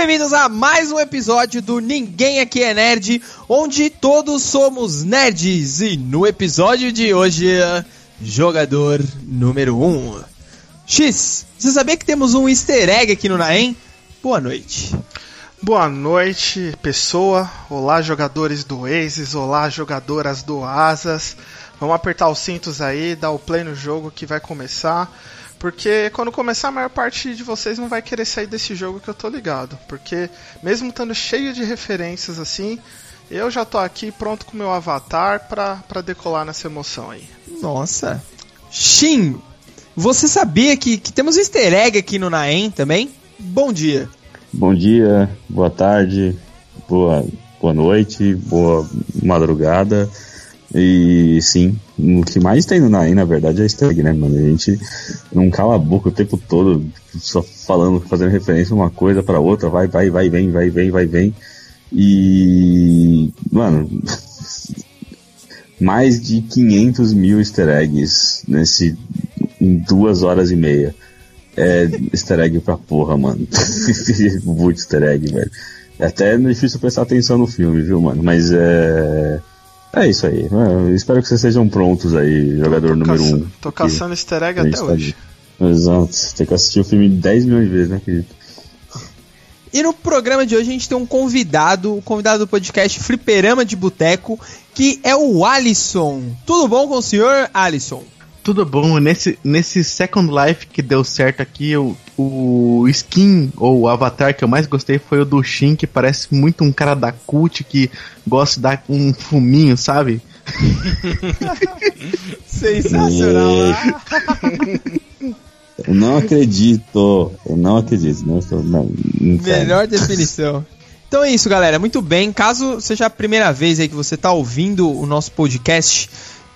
bem-vindos a mais um episódio do Ninguém Aqui é Nerd, onde todos somos nerds. E no episódio de hoje, jogador número 1. Um. X, você sabia que temos um easter egg aqui no Naem? Boa noite. Boa noite, pessoa. Olá, jogadores do Aces. Olá, jogadoras do Asas. Vamos apertar os cintos aí, dar o play no jogo que vai começar. Porque quando começar, a maior parte de vocês não vai querer sair desse jogo que eu tô ligado. Porque mesmo estando cheio de referências assim, eu já tô aqui pronto com o meu avatar pra, pra decolar nessa emoção aí. Nossa. Shin, você sabia que, que temos easter egg aqui no Naem também? Bom dia. Bom dia, boa tarde, boa, boa noite, boa madrugada. E sim, o que mais tem no na verdade, é easter né, mano? A gente não cala a boca o tempo todo, só falando, fazendo referência uma coisa para outra, vai, vai, vai, vem, vai, vem, vai, vem. E, mano, mais de 500 mil easter eggs nesse, em duas horas e meia. É easter egg pra porra, mano. Muito easter egg, velho. É até difícil prestar atenção no filme, viu, mano? Mas é. É isso aí. Eu espero que vocês sejam prontos aí, jogador número 1. Um, tô caçando easter egg até hoje. Exato. Tem que assistir o filme 10 milhões de vezes, né, querido? E no programa de hoje a gente tem um convidado, o convidado do podcast Fliperama de Boteco, que é o Alisson. Tudo bom com o senhor, Alisson? Tudo bom, nesse, nesse Second Life que deu certo aqui, o, o skin ou o avatar que eu mais gostei foi o do Shin, que parece muito um cara da cult que gosta de dar um fuminho, sabe? Sensacional! eu não acredito, eu não acredito. Não, não, não Melhor definição. Então é isso, galera. Muito bem. Caso seja a primeira vez aí que você está ouvindo o nosso podcast,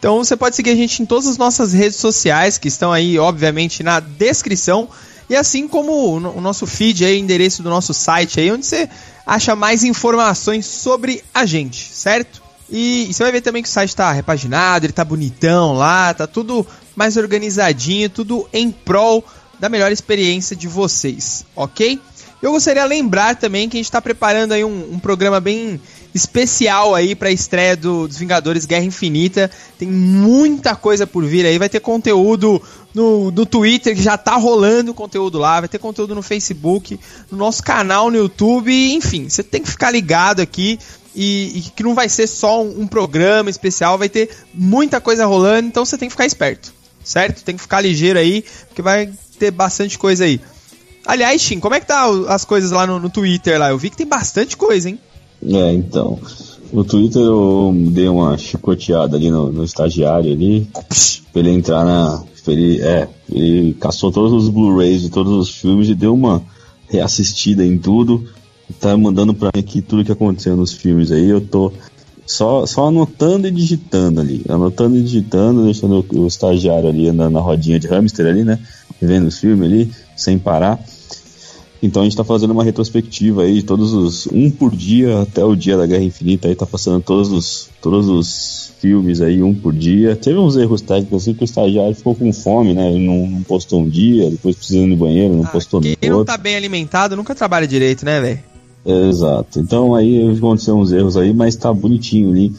então você pode seguir a gente em todas as nossas redes sociais, que estão aí, obviamente, na descrição. E assim como o nosso feed aí, endereço do nosso site aí, onde você acha mais informações sobre a gente, certo? E, e você vai ver também que o site está repaginado, ele está bonitão lá, tá tudo mais organizadinho, tudo em prol da melhor experiência de vocês, ok? Eu gostaria de lembrar também que a gente está preparando aí um, um, programa bem especial aí para a estreia do, dos Vingadores Guerra Infinita. Tem muita coisa por vir aí, vai ter conteúdo no, no Twitter que já tá rolando conteúdo lá, vai ter conteúdo no Facebook, no nosso canal no YouTube, enfim, você tem que ficar ligado aqui. E, e, que não vai ser só um, um programa especial, vai ter muita coisa rolando, então você tem que ficar esperto, certo? Tem que ficar ligeiro aí, porque vai ter bastante coisa aí. Aliás, Shin, como é que tá as coisas lá no, no, Twitter lá? Eu vi que tem bastante coisa, hein? É, então. No Twitter eu dei uma chicoteada ali no, no estagiário ali. Pra ele entrar na. Ele, é, ele caçou todos os Blu-rays de todos os filmes e deu uma reassistida em tudo. Tá mandando pra mim aqui tudo que aconteceu nos filmes aí. Eu tô só, só anotando e digitando ali. Anotando e digitando, deixando o, o estagiário ali andando na rodinha de hamster ali, né? Vendo os filmes ali, sem parar. Então a gente está fazendo uma retrospectiva aí de todos os. um por dia até o dia da Guerra Infinita, aí tá passando todos os, todos os filmes aí, um por dia. Teve uns erros técnicos assim que o estagiário ficou com fome, né? Ele não, não postou um dia, depois precisando no banheiro, não ah, postou no outro. Quem não tá bem alimentado nunca trabalha direito, né, velho? Exato. Então aí aconteceram uns erros aí, mas tá bonitinho ali.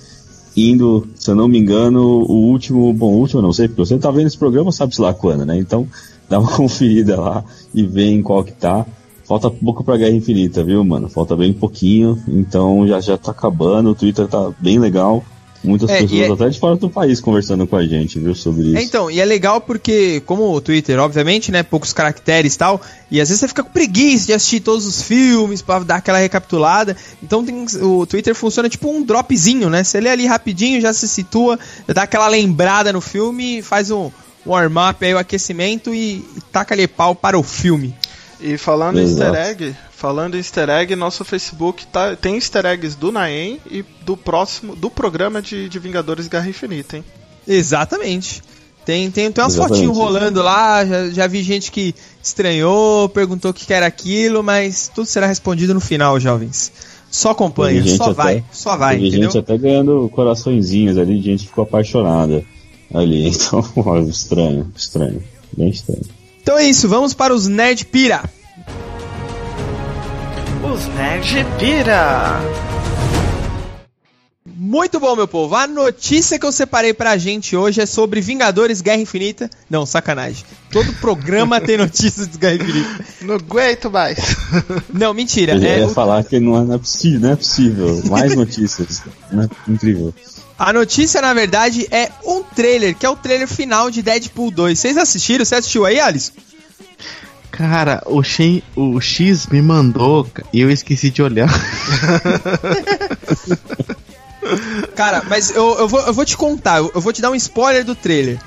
Indo, se eu não me engano, o último, bom, o último não sei, porque você tá vendo esse programa, sabe-se lá quando, né? Então, dá uma conferida lá e vê em qual que tá. Falta pouco pra Guerra Infinita, viu, mano? Falta bem pouquinho, então já já tá acabando, o Twitter tá bem legal. Muitas é, pessoas é... até de fora do país conversando com a gente, viu, sobre isso. É, então, e é legal porque, como o Twitter, obviamente, né, poucos caracteres e tal, e às vezes você fica com preguiça de assistir todos os filmes para dar aquela recapitulada. Então tem, o Twitter funciona tipo um dropzinho, né? Você lê ali rapidinho, já se situa, dá aquela lembrada no filme, faz um warm-up aí, o aquecimento e, e taca ali pau para o filme. E falando Exato. em easter egg, falando em easter egg, nosso Facebook tá, tem easter eggs do Naem e do próximo, do programa de, de Vingadores Guerra Infinita, hein? Exatamente. Tem, tem, tem umas fotinhas rolando lá, já, já vi gente que estranhou, perguntou o que era aquilo, mas tudo será respondido no final, jovens. Só acompanha, só até, vai, só vai, tem entendeu? gente até ganhando coraçõezinhos ali, gente que ficou apaixonada ali. Então, estranho, estranho, bem estranho. Então é isso, vamos para os Nerd Pira. Os Nerd Pira. Muito bom, meu povo. A notícia que eu separei pra gente hoje é sobre Vingadores Guerra Infinita. Não, sacanagem. Todo programa tem notícias de Guerra Infinita. Não aguento mais. Não, mentira. Eu É, ia o- falar que não é, não é possível, não é possível. Mais notícias. Incrível. A notícia, na verdade, é um trailer, que é o trailer final de Deadpool 2. Vocês assistiram? Você assistiu aí, Alisson? Cara, o, Shen, o X me mandou e eu esqueci de olhar. Cara, mas eu, eu, vou, eu vou te contar, eu vou te dar um spoiler do trailer.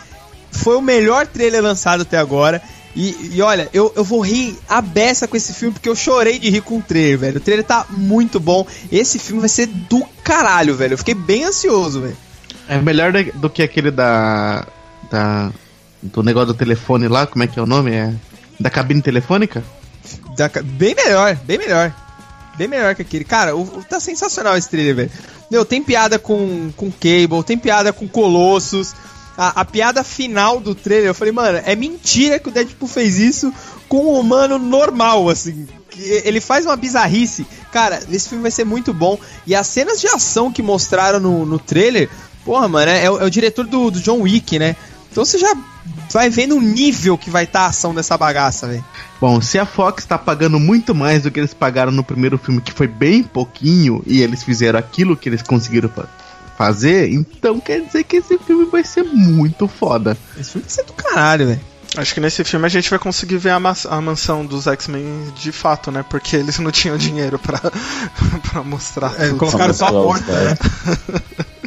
Foi o melhor trailer lançado até agora. E, e olha, eu, eu vou rir a beça com esse filme, porque eu chorei de rir com o trailer, velho. O trailer tá muito bom. Esse filme vai ser do caralho, velho. Eu fiquei bem ansioso, velho. É melhor do que aquele da. da do negócio do telefone lá, como é que é o nome? É. Da cabine telefônica? Da bem melhor, bem melhor. Bem melhor que aquele. Cara, o, o- tá sensacional esse trailer, velho. Meu, tem piada com, com Cable, tem piada com Colossus. A, a piada final do trailer, eu falei, mano, é mentira que o Deadpool fez isso com um humano normal, assim. Ele faz uma bizarrice. Cara, esse filme vai ser muito bom. E as cenas de ação que mostraram no, no trailer, porra, mano, é, é o é diretor do, do John Wick, né? Então você já vai vendo o nível que vai estar a ação dessa bagaça, velho. Bom, se a Fox tá pagando muito mais do que eles pagaram no primeiro filme, que foi bem pouquinho, e eles fizeram aquilo que eles conseguiram fazer, então quer dizer que esse filme vai ser muito foda. Esse filme vai ser do caralho, velho. Acho que nesse filme a gente vai conseguir ver a, mas- a mansão dos X-Men de fato, né? Porque eles não tinham dinheiro pra, pra mostrar É, tudo. colocaram só a porta, né?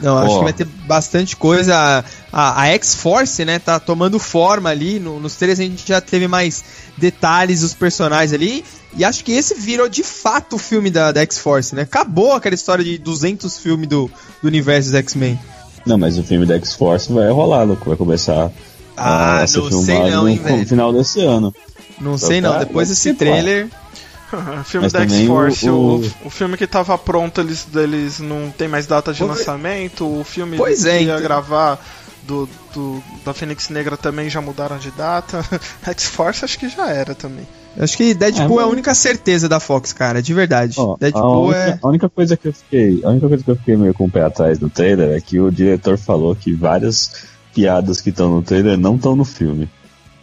Não, acho Ó. que vai ter bastante coisa. A, a, X-Force, né, tá tomando forma ali. No- nos trailers a gente já teve mais detalhes dos personagens ali. E acho que esse virou de fato o filme da, da X-Force, né? Acabou aquela história de 200 filmes do, do universo dos X-Men. Não, mas o filme da X-Force vai rolar, louco. Vai começar Ah, a ser não sei filmado não, hein, no velho. final desse ano. Não sei não, depois desse trailer. O filme Mas da X-Force, o- o, o- o filme que tava pronto, eles, eles não tem mais data de Vou ver. lançamento. O filme Pois que é, ia então. gravar do, do- da Fênix Negra também já mudaram de data. X-Force acho que já era também. Acho que Deadpool É, é, a única certeza da Fox, cara, de verdade. A, Deadpool única, é. a única coisa que eu fiquei, a única coisa que eu fiquei meio com o pé atrás do trailer é que o diretor falou que várias piadas que estão no trailer não estão no filme.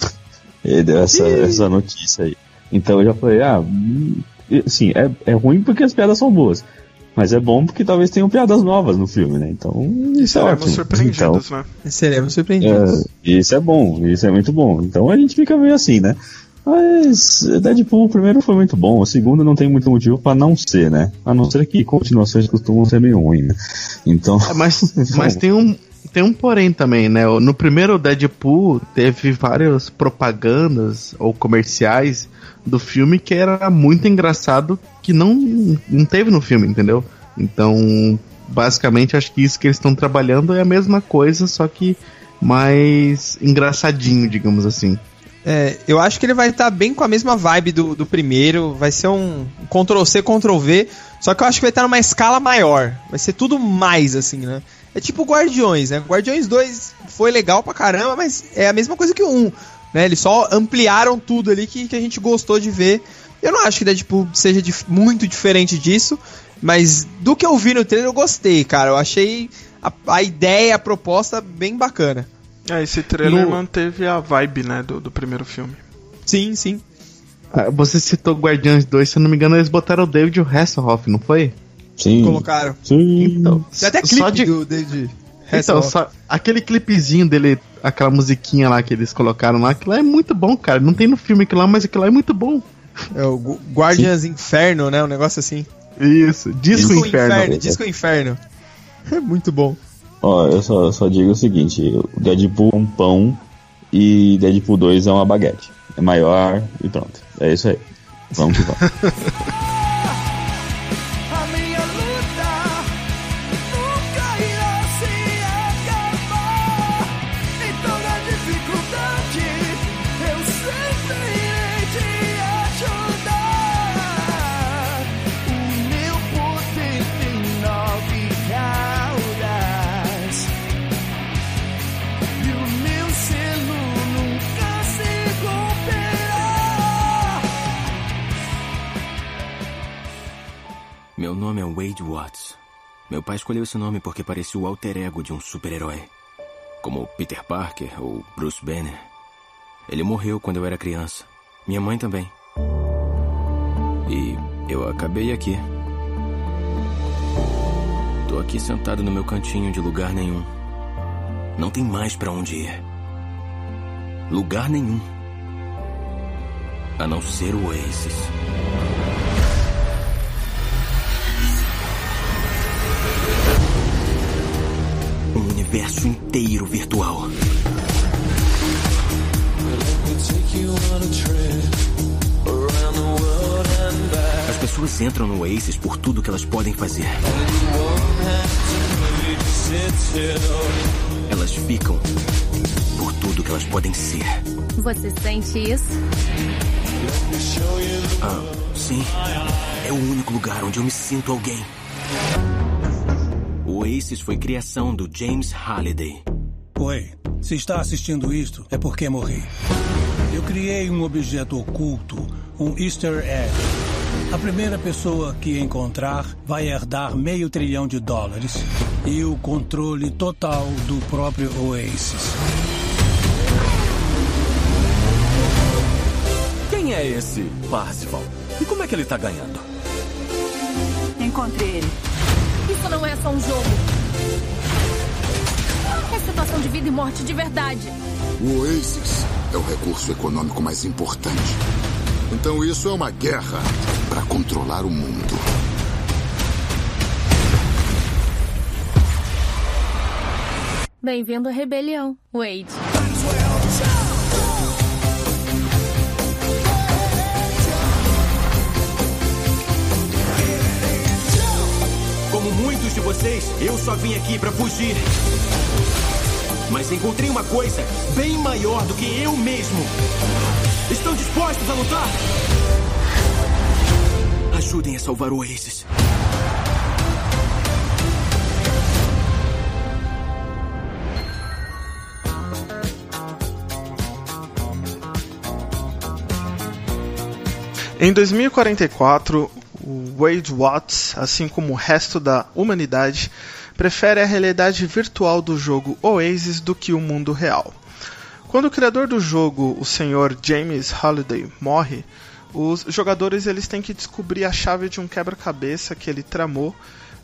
Ele deu essa, essa notícia aí. Então eu já falei, ah, hum, assim, é, é ruim porque as piadas são boas. Mas é bom porque talvez tenham piadas novas no filme, né? Então, isso é Seremos ótimo. surpreendidos, né? Seremos surpreendidos. É, isso é bom, isso é muito bom. Então a gente fica meio assim, né? Mas Deadpool, o primeiro foi muito bom, o segundo não tem muito motivo pra não ser, né? A não ser que continuações costumam ser meio ruins, né? Então. É, mas, mas tem um. Tem um porém também, né? No primeiro Deadpool teve várias propagandas ou comerciais do filme que era muito engraçado que não, não teve no filme, entendeu? Então, basicamente, acho que isso que eles estão trabalhando é a mesma coisa, só que mais engraçadinho, digamos assim. É, eu acho que ele vai estar bem com a mesma vibe do, do primeiro. Vai ser um Ctrl-C, Ctrl-V. Só que eu acho que vai estar numa escala maior. Vai ser tudo mais, assim, né? É tipo Guardiões, né? Guardiões 2 foi legal pra caramba, mas é a mesma coisa que o 1. Né? Eles só ampliaram tudo ali que, que a gente gostou de ver. Eu não acho que Deadpool seja dif- muito diferente disso. Mas do que eu vi no trailer eu gostei, cara. Eu achei a, a ideia, a proposta bem bacana. É, esse trailer No- manteve a vibe, né, do, do primeiro filme. Sim, sim. Ah, Você citou Guardiões 2, se eu não me engano, eles botaram o David Hasselhoff, não foi? Sim. Colocaram. Sim. Então, Tem até clipe de- do David Então, Hasselhoff. só aquele clipezinho dele, aquela musiquinha lá que eles colocaram lá, aquilo lá é muito bom, cara. Não tem no filme aquilo lá, mas aquilo lá é muito bom. É o Gu- Guardians Inferno, né? Um negócio assim. Isso, Disco, Inferno. Disco Inferno. É muito bom. Ó, eu só, só digo o seguinte: o Deadpool é um pão e Deadpool 2 é uma baguete. É maior e pronto. É isso aí. Vamos que vamos. Meu pai escolheu esse nome porque parecia o alter ego de um super-herói. Como Peter Parker ou Bruce Banner. Ele morreu quando eu era criança. Minha mãe também. E eu acabei aqui. Tô aqui sentado no meu cantinho de lugar nenhum. Não tem mais pra onde ir. Lugar nenhum. A não ser o Oasis. Um universo inteiro virtual. As pessoas entram no Oasis por tudo que elas podem fazer. Elas ficam por tudo que elas podem ser. Você sente isso? Ah, sim. É o único lugar onde eu me sinto alguém. O Oasis foi criação do James Halliday. Oi, se está assistindo isto, é porque morri. Eu criei um objeto oculto, um Easter egg. A primeira pessoa que encontrar vai herdar meio trilhão de dólares e o controle total do próprio Oasis. Quem é esse Parzival? E como é que ele tá ganhando? Encontrei ele. Isso não é só um jogo. É situação de vida e morte de verdade. O Oasis é o recurso econômico mais importante. Então isso é uma guerra para controlar o mundo. Bem-vindo à rebelião, Wade. Vocês, eu só vim aqui pra fugir. Mas encontrei uma coisa bem maior do que eu mesmo. Estão dispostos a lutar? Ajudem a salvar o Oasis. Em 2044, o Wade Watts, assim como o resto da humanidade, prefere a realidade virtual do jogo Oasis do que o mundo real. Quando o criador do jogo, o senhor James Halliday, morre, os jogadores eles têm que descobrir a chave de um quebra-cabeça que ele tramou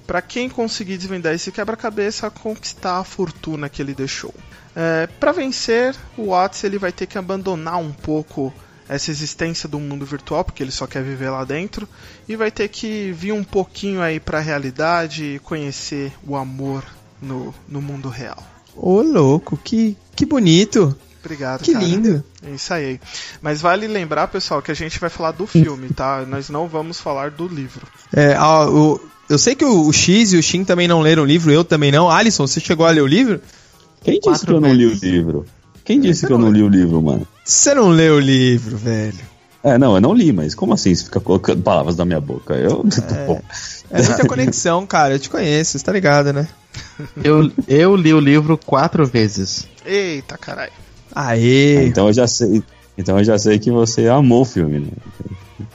para quem conseguir desvendar esse quebra-cabeça conquistar a fortuna que ele deixou. É, para vencer, o Watts ele vai ter que abandonar um pouco essa existência do mundo virtual, porque ele só quer viver lá dentro, e vai ter que vir um pouquinho aí para a realidade e conhecer o amor no, no mundo real. Ô, louco, que, que bonito. Obrigado, Que cara. lindo. É isso aí. Mas vale lembrar, pessoal, que a gente vai falar do filme, tá? Nós não vamos falar do livro. É, ah, o- eu sei que o, o X e o Shin também não leram o livro, eu também não. Alisson, você chegou a ler o livro? Quem disse Quatro que eu não li o livro? Quem disse que eu não não li o livro, mano? Você não leu o livro, velho. É, não, eu não li, mas como assim você fica colocando palavras na minha boca? Eu. Bom, É muita conexão, cara. Eu te conheço, você tá ligado, né? Eu, eu li o livro quatro vezes. Eita, caralho. Aê! então eu já sei. Então eu já sei que você amou o filme, né?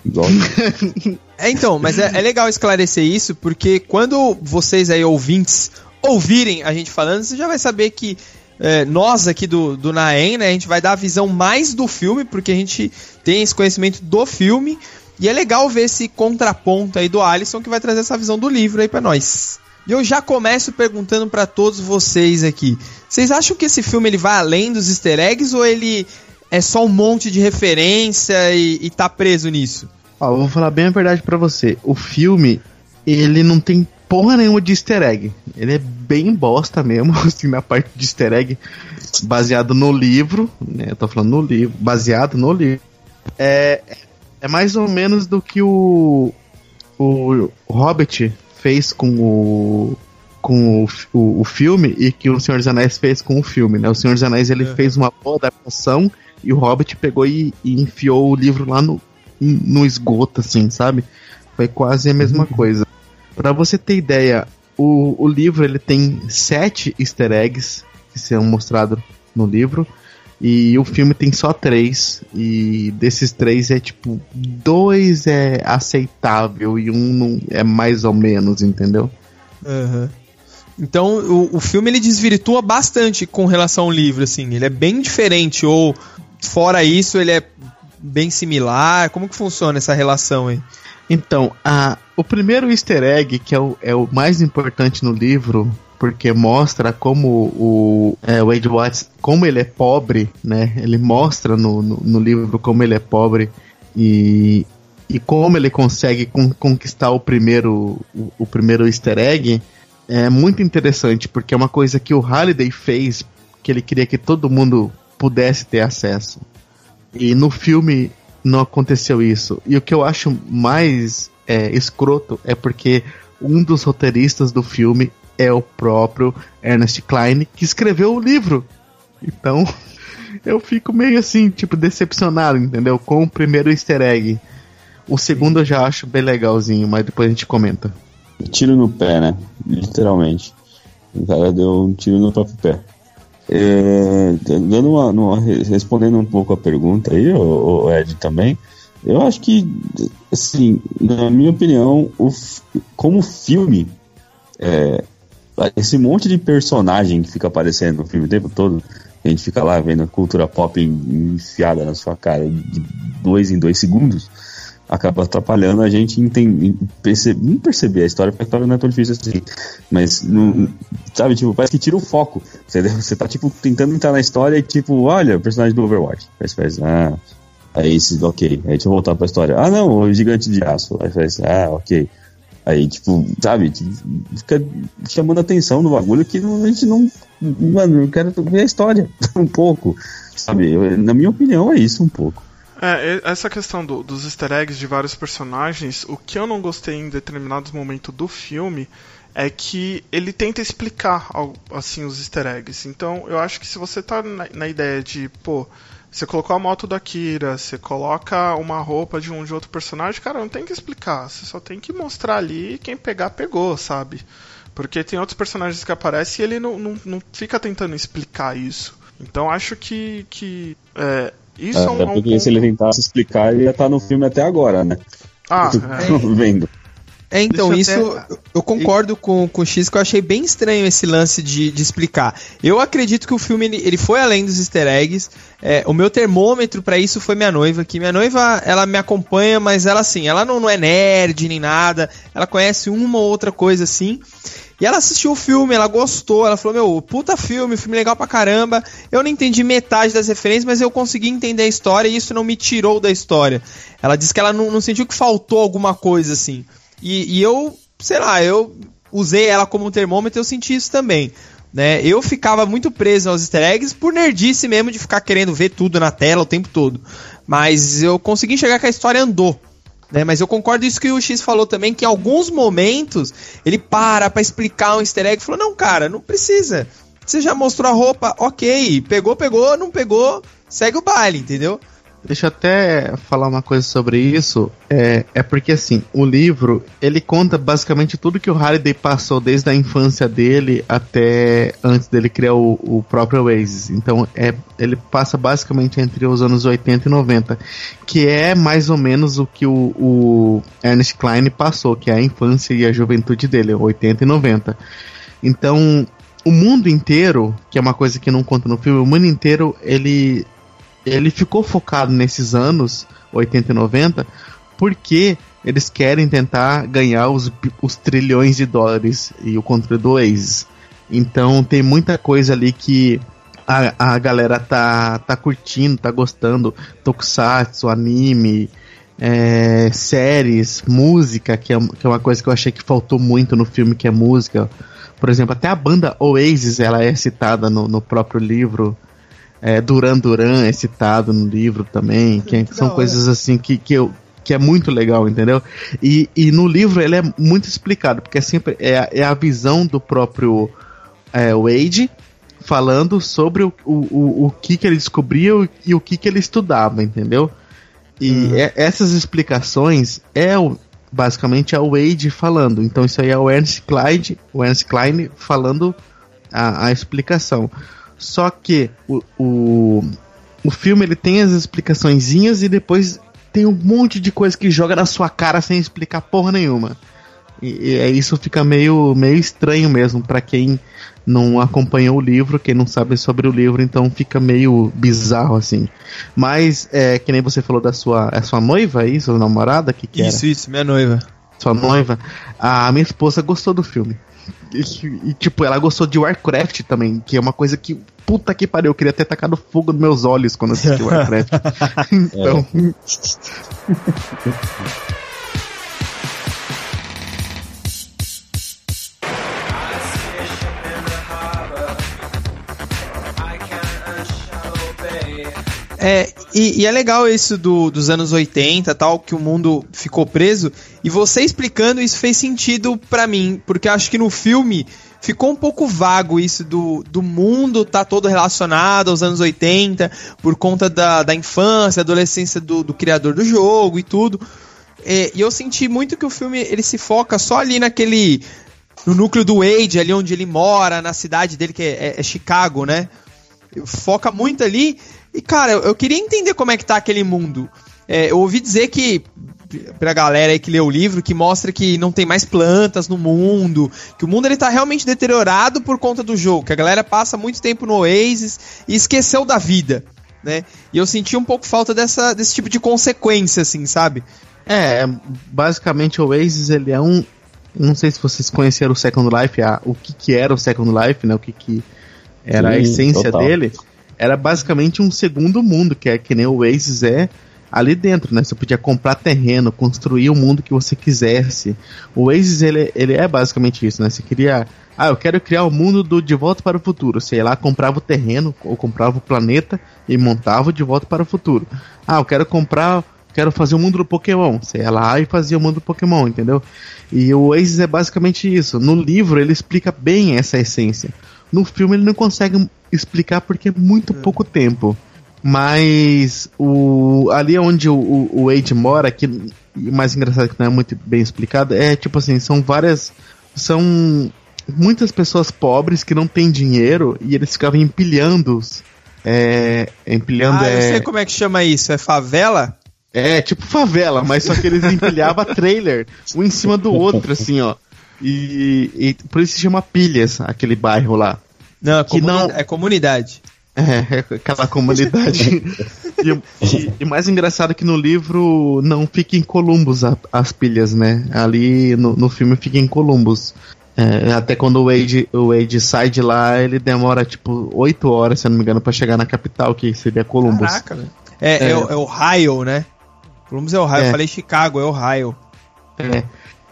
Igual. É, então, mas é, é legal esclarecer isso, porque quando vocês aí, ouvintes, ouvirem a gente falando, você já vai saber que é, nós aqui do, do Naem, né, a gente vai dar a visão mais do filme, porque a gente tem esse conhecimento do filme, e é legal ver esse contraponto aí do Alisson, que vai trazer essa visão do livro aí pra nós. E eu já começo perguntando pra todos vocês aqui, vocês acham que esse filme ele vai além dos easter eggs, ou ele é só um monte de referência e, e tá preso nisso? Ó, eu vou falar bem a verdade pra você. O filme, ele não tem porra nenhuma de easter egg. Ele é bem bosta mesmo, assim, na parte de easter egg, baseado no livro, né? Eu tô falando no livro, baseado no livro. É, é mais ou menos do que o, o Hobbit fez com o com o, o, o filme e que o Senhor dos Anéis fez com o filme, né? O Senhor dos Anéis ele fez uma boa adaptação e o Hobbit pegou e, e enfiou o livro lá no, no esgoto, assim, sabe? Foi quase a mesma coisa. Pra você ter ideia, o, o livro ele tem sete easter eggs que serão mostrados no livro. E o filme tem só três. E desses três é tipo. Dois é aceitável e um não é mais ou menos, entendeu? Aham. Então, o, o filme ele desvirtua bastante com relação ao livro, assim. Ele é bem diferente, ou fora isso, ele é bem similar. Como que funciona essa relação aí? Então, a, o primeiro easter egg, que é o, é o mais importante no livro, porque mostra como o é, Watts, como ele é pobre, né? Ele mostra no, no, no livro como ele é pobre e, e como ele consegue con- conquistar o primeiro, o, o primeiro easter egg. É muito interessante, porque é uma coisa que o Halliday fez, que ele queria que todo mundo pudesse ter acesso. E no filme não aconteceu isso. E o que eu acho mais é, escroto é porque um dos roteiristas do filme é o próprio Ernest Klein, que escreveu o livro. Então, eu fico meio assim, tipo, decepcionado, entendeu? Com o primeiro easter egg. O segundo eu já acho bem legalzinho, mas depois a gente comenta. Tiro no pé, né? Literalmente. O cara deu um tiro no próprio pé. É, dando uma, uma- respondendo um pouco a pergunta aí, o, o Ed também, eu acho que, assim, na minha opinião, o, como filme, é, esse monte de personagem que fica aparecendo no filme o tempo todo, a gente fica lá vendo a cultura pop enfiada na sua cara de dois em dois segundos, acaba atrapalhando a gente entender, perceber, não perceber a história, porque a história não é tão difícil assim. Mas, não, sabe, tipo, parece que tira o foco. Você, você tá, tipo, tentando entrar na história e, tipo, olha, o personagem do Overwatch. Aí você faz, ah, aí esse, ok. Aí deixa eu voltar pra história. Ah, não, o gigante de aço. Aí faz, ah, ok. Aí, tipo, sabe, tipo, fica chamando atenção no bagulho que a gente não. Mano, eu quero ver a história um pouco. Sabe, Eu- na minha opinião, é isso um pouco. É, essa questão do- dos easter eggs de vários personagens, o que eu não gostei em determinados momentos do filme é que ele tenta explicar assim os easter eggs. Então, eu acho que se você tá na, na ideia de, pô, você colocou a moto da Kira, você coloca uma roupa de um de outro personagem, cara, não tem que explicar, você só tem que mostrar ali quem pegar pegou, sabe? Porque tem outros personagens que aparecem e ele não, não, não fica tentando explicar isso. Então acho que, que é, isso é, um, é um porque ponto- se ele tentasse explicar, ele ia estar no filme até agora, né? Ah, Eu é. tô vendo. É, então, Deixa isso eu até- eu concordo com, com o X, que eu achei bem estranho esse lance de, de explicar. Eu acredito que o filme ele, ele foi além dos easter eggs. É, o meu termômetro pra isso foi minha noiva, que minha noiva ela me acompanha, mas ela assim, ela não, não é nerd nem nada, ela conhece uma ou outra coisa assim. E ela assistiu o filme, ela gostou, ela falou: Meu, puta filme, filme legal pra caramba. Eu não entendi metade das referências, mas eu consegui entender a história e isso não me tirou da história. Ela disse que ela não, não sentiu que faltou alguma coisa assim. E, e eu, sei lá, eu usei ela como termômetro e eu senti isso também. Né? Eu ficava muito preso aos easter eggs por nerdice mesmo de ficar querendo ver tudo na tela o tempo todo. Mas eu consegui enxergar que a história andou. Né? Mas eu concordo isso que o X falou também, que em alguns momentos ele para pra explicar um easter egg e falou, não, cara, não precisa. Você já mostrou a roupa, ok. Pegou, pegou, não pegou, segue o baile, entendeu? Deixa eu até falar uma coisa sobre isso. É, é porque assim, o livro ele conta basicamente tudo que o Halliday passou desde a infância dele até antes dele criar o, o próprio Oasis. Então é, ele passa basicamente entre os anos 80 e 90, que é mais ou menos o que o, o Ernest Klein passou, que é a infância e a juventude dele, 80 e 90. Então o mundo inteiro, que é uma coisa que não conta no filme, o mundo inteiro ele ele ficou focado nesses anos 80 e 90 porque eles querem tentar ganhar os, os trilhões de dólares e o controle do Oasis. Então tem muita coisa ali que a, a galera tá, tá curtindo, tá gostando. Tokusatsu, anime, é, séries, música, que é, que é uma coisa que eu achei que faltou muito no filme, que é música. Por exemplo, até a banda Oasis ela é citada no, no próprio livro. É, Duran Duran é citado no livro também, que, Que são da hora. coisas assim que, que, eu, que é muito legal, entendeu? E, e no livro ele é muito explicado, porque é sempre é, a- é a visão do próprio é, Wade falando sobre o, o, o, o que, que ele descobria e o que, que ele estudava, entendeu? E é- essas explicações é o, basicamente é o Wade falando. Então isso aí é o Ernst Klein, o Ernst Klein falando a, a explicação. Só que o, o, o filme ele tem as explicaçõezinhas e depois tem um monte de coisa que joga na sua cara sem explicar porra nenhuma. E, e é- isso fica meio, meio estranho mesmo pra quem não acompanhou o livro, quem não sabe sobre o livro, então fica meio bizarro assim. Mas é que nem você falou da sua, é sua noiva aí, sua namorada, que que era? Isso, isso, minha noiva. sua noiva, a minha esposa gostou do filme. E, tipo, ela gostou de Warcraft também, que é uma coisa que, puta que pariu, eu queria ter tacado fogo nos meus olhos quando assisti Warcraft. então, É, e, e é legal isso do- dos anos 80 tal, que o mundo ficou preso. E você explicando isso fez sentido pra mim, porque acho que no filme ficou um pouco vago isso do, do mundo tá todo relacionado aos anos 80, por conta da, da infância, adolescência do, do criador do jogo e tudo. É, e eu senti muito que o filme ele se foca só ali naquele. no núcleo do Wade, ali onde ele mora, na cidade dele, que é, é- é Chicago, né? Foca muito ali. E, cara, eu, eu queria entender como é que tá aquele mundo. É, eu ouvi dizer que, pra galera aí que lê o livro, que mostra que não tem mais plantas no mundo, que o mundo ele tá realmente deteriorado por conta do jogo, que a galera passa muito tempo no Oasis e esqueceu da vida, né? E eu senti um pouco falta dessa, desse tipo de consequência, assim, sabe? é, basicamente o Oasis, ele é um. Não sei se vocês conheceram o Second Life, a- o que, que era o Second Life, né? O que, que era a Sim, essência total. dele. Era basicamente um segundo mundo, que é que nem o Oasis é ali dentro, né? Você podia comprar terreno, construir o mundo que você quisesse. O Oasis, ele, ele é basicamente isso, né? Você queria... Ah, eu quero criar o mundo do De Volta para o Futuro. Sei lá, comprava o terreno, ou comprava o planeta e montava o De Volta para o Futuro. Ah, eu quero comprar... Quero fazer o mundo do Pokémon. Você ia lá e fazia o mundo do Pokémon, entendeu? E o Oasis é basicamente isso. No livro ele explica bem essa essência. No filme ele não consegue explicar porque é muito pouco tempo. Mas o ali onde o, o, Wade mora, que o mais engraçado que não é muito bem explicado, é tipo assim, são várias. São muitas pessoas pobres que não têm dinheiro e eles ficavam empilhando. É, empilhando ah, eu é, sei como é que chama isso. É favela? é, tipo favela, mas só que eles empilhavam trailer, um em cima do outro, assim, ó. E, e por isso se chama Pilhas, aquele bairro lá. Não, é, Que comuni- não- é comunidade. É, é aquela comunidade. e, e- e mais engraçado é que no livro não fica em Columbus a- as pilhas, né? Ali no, no filme fica em Columbus. É, até quando o Wade, o Wade sai de lá, ele demora tipo 8 horas, se eu não me engano, pra chegar na capital, que seria Columbus. Caraca, velho. É, é. É. o- é Ohio, né? Columbus é Ohio. É. Eu falei Chicago, é Ohio. É.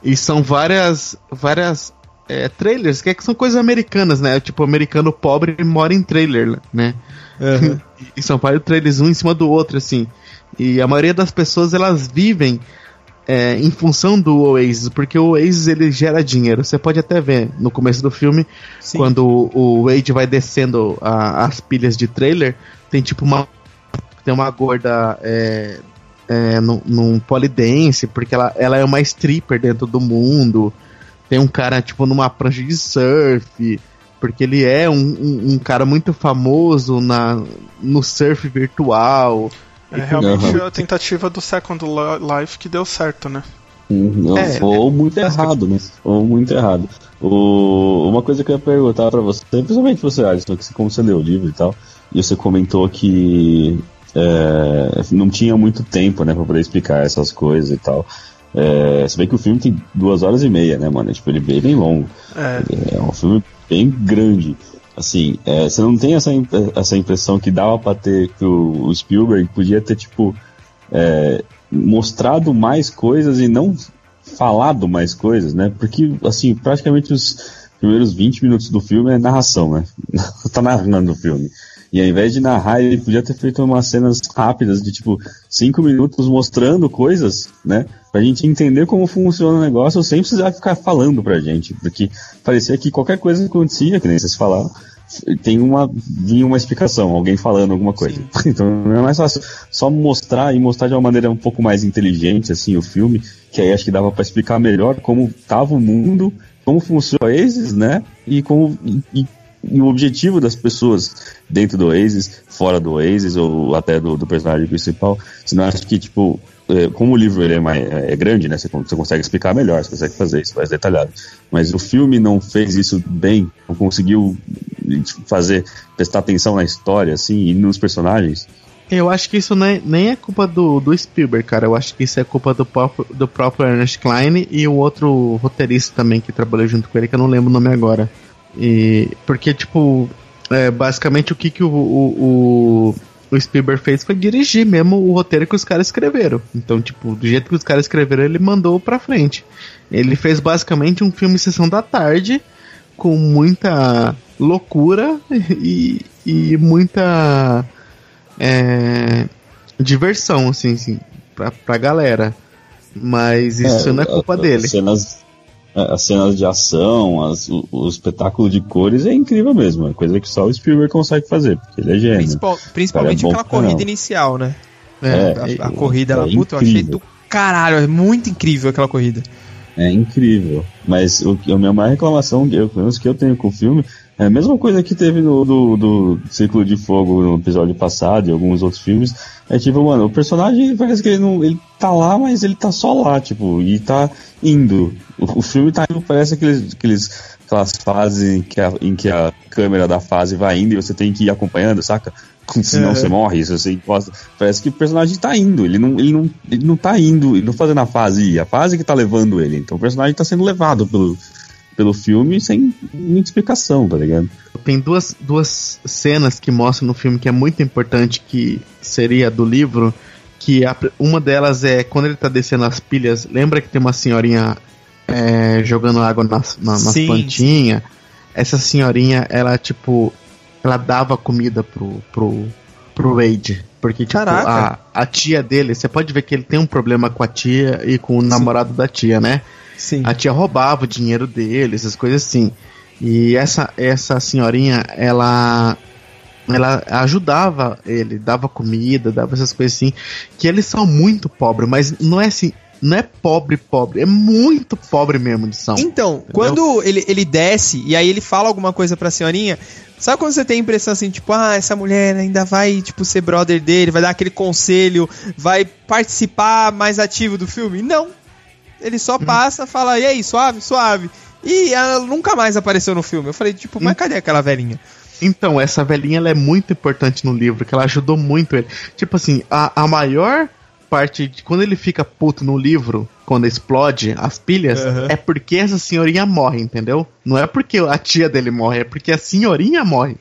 E são várias várias é, trailers, que, é que são coisas americanas, né? Tipo, americano pobre mora em trailer, né? Uhum. e são vários trailers um em cima do outro, assim. E a maioria das pessoas, elas vivem é, em função do Oasis, porque o Oasis, ele gera dinheiro. Você pode até ver no começo do filme, Sim. quando o, o Wade vai descendo a- as pilhas de trailer, tem tipo uma... Tem uma gorda... É, é, num, num polidense, porque ela, ela é uma stripper dentro do mundo. Tem um cara, tipo, numa prancha de surf, porque ele é um, um, um cara muito famoso na, no surf virtual. É realmente Uhum. a tentativa do Second Li- Life que deu certo, né? Hum, Não, É, ou muito errado, né? Ou muito errado. O, uma coisa que eu ia perguntar pra você, principalmente você, Alisson, que você- como você leu o livro e tal, e você comentou que é, não tinha muito tempo, né, pra poder explicar essas coisas e tal. É, se bem que o filme tem duas horas e meia, né, mano? É, tipo, ele é bem, bem longo. É, É um filme bem grande. Assim, é, você não tem essa, essa impressão que dava pra ter que o, o Spielberg podia ter, tipo, é, mostrado mais coisas e não falado mais coisas, né? Porque, assim, praticamente os primeiros 20 minutos do filme é narração, né? tá narrando o filme. E ao invés de narrar, ele podia ter feito umas cenas rápidas de tipo 5 minutos mostrando coisas, né? Pra gente entender como funciona o negócio sem precisar ficar falando pra gente. Porque parecia que qualquer coisa que acontecia, que nem vocês falaram, tem uma. vinha uma explicação, alguém falando alguma coisa. Então é mais fácil só mostrar e mostrar de uma maneira um pouco mais inteligente, assim, o filme, que aí acho que dava pra explicar melhor como tava o mundo, como funciona Oasis, né? E como. e- e e o objetivo das pessoas dentro do Oasis, fora do Oasis, ou até do, do personagem principal, você não acha que, tipo, é, como o livro ele é, mais, é grande, né? Você, você consegue explicar melhor, você consegue fazer isso mais detalhado. Mas o filme não fez isso bem, não conseguiu tipo, fazer, prestar atenção na história, assim, e nos personagens. Eu acho que isso nem, nem é culpa do, do Spielberg, cara. Eu acho que isso é culpa do próprio, do próprio Ernest Klein e o outro roteirista também que trabalhou junto com ele, que eu não lembro o nome agora. E, porque, tipo, é, basicamente o que, que o, o, o, o Spielberg fez foi dirigir mesmo o roteiro que os caras escreveram. Então, tipo, do jeito que os caras escreveram, ele mandou pra frente. Ele fez basicamente um filme Sessão da Tarde com muita loucura e, e muita é, diversão, assim, assim pra, pra galera. Mas isso É, não é culpa dele. As cenas, as cenas de ação, as- o, o espetáculo de cores é incrível mesmo. É coisa que só o Spielberg consegue fazer, porque ele é gênio. Principal- principalmente Cara, é aquela corrida inicial, né? É, a, a corrida lá, é puta, eu achei do caralho, é muito incrível aquela corrida. É incrível. Mas o, a minha maior reclamação, eu, pelo menos que eu tenho com o filme, é a mesma coisa que teve no do, do Círculo de Fogo no episódio passado e alguns outros filmes. É tipo, mano, o personagem parece que ele não. Ele tá lá, mas ele tá só lá, tipo, e tá indo. O, o filme tá indo, parece aqueles, aqueles, aquelas fases em que, a, em que a câmera da fase vai indo e você tem que ir acompanhando, saca? Senão É. você morre, se você encosta. Parece que o personagem tá indo, ele não, ele não, ele não tá indo, ele não fazendo a fase a fase que tá levando ele. Então o personagem tá sendo levado pelo, pelo filme sem muita explicação, tá ligado? Tem duas, duas cenas que mostram no filme que é muito importante, que seria do livro, que a uma delas é quando ele tá descendo as pilhas, lembra que tem uma senhorinha é, jogando água nas, na- nas Sim, plantinhas? Essa senhorinha, ela, tipo, ela dava comida pro, pro, pro Wade. Porque, tipo, a, a tia dele, você pode ver que ele tem um problema com a tia e com o namorado da tia, né? Sim. A tia roubava o dinheiro dele, essas coisas assim. E essa, essa senhorinha, ela ela ajudava ele, dava comida, dava essas coisas assim, que eles são muito pobres, mas não é assim, não é pobre, pobre, é muito pobre mesmo de são. Então, quando ele, ele desce e aí ele fala alguma coisa pra senhorinha, sabe quando você tem a impressão assim, tipo, ah, essa mulher ainda vai, tipo, ser brother dele, vai dar aquele conselho, vai participar mais ativo do filme? Não. Ele só passa, fala, e aí, suave, suave. E ela nunca mais apareceu no filme. Eu falei, tipo, mas cadê aquela velhinha? Então, essa velhinha ela é muito importante no livro, que ela ajudou muito ele. Tipo assim, a, a maior parte de quando ele fica puto no livro, quando explode as pilhas, Aham. é porque essa senhorinha morre, entendeu? Não é porque a tia dele morre, é porque a senhorinha morre.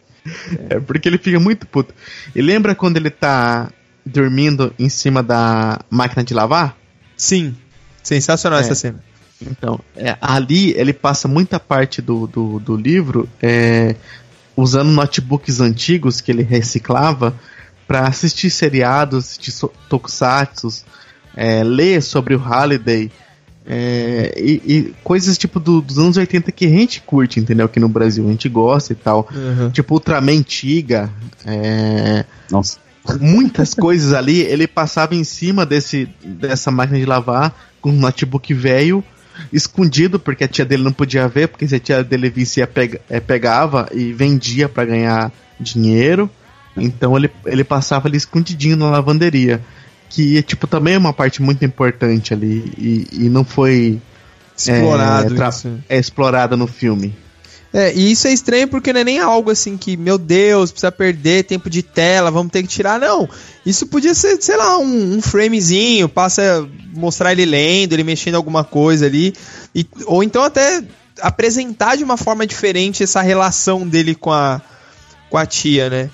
É porque ele fica muito puto. E lembra quando ele tá dormindo em cima da máquina de lavar? Sim. Sensacional É. essa cena. Então, é, ali ele passa muita parte do, do, do livro é, usando notebooks antigos que ele reciclava para assistir seriados, assistir so- tokusatsu, é, ler sobre o Halliday é, e, e coisas tipo do- dos anos 80 que a gente curte, entendeu? Aqui no Brasil, a gente gosta e tal. Uhum. Tipo Ultraman Tiga, é, Nossa. muitas coisas ali, ele passava em cima desse, dessa máquina de lavar com um notebook velho, escondido, porque a tia dele não podia ver, porque se a tia dele visse, ia pega, eh, pegava e vendia pra ganhar dinheiro. Então ele, ele passava ali escondidinho na lavanderia. Que, tipo, também é uma parte muito importante ali e, e não foi Explorado é, é explorada no filme. É, e isso é estranho porque não é nem algo assim que, meu Deus, precisa perder tempo de tela, vamos ter que tirar. Não. Isso podia ser, sei lá, um, um framezinho, passa mostrar ele lendo, ele mexendo alguma coisa ali. E, ou então até apresentar de uma forma diferente essa relação dele com a, com a tia, né?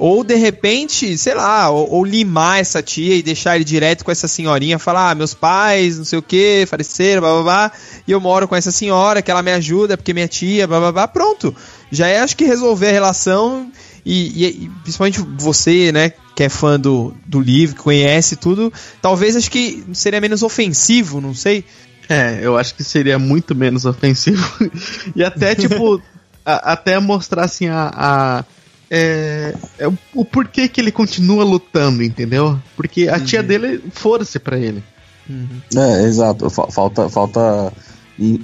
Ou de repente, sei lá, ou, ou limar essa tia e deixar ele direto com essa senhorinha, falar, ah, meus pais, não sei o que, faleceram, blá blá blá, e eu moro com essa senhora, que ela me ajuda, porque minha tia, blá blá blá, pronto. Já é, acho que resolver a relação, e, e- e principalmente você, né, que é fã do, do livro, que conhece tudo, talvez acho que seria menos ofensivo, não sei. É, eu acho que seria muito menos ofensivo. e até, tipo, a- até mostrar assim a. a- é, é o, o porquê que ele continua lutando, entendeu? Porque a tia dele, foda-se pra ele. É, exato. Fa- Falta, falta,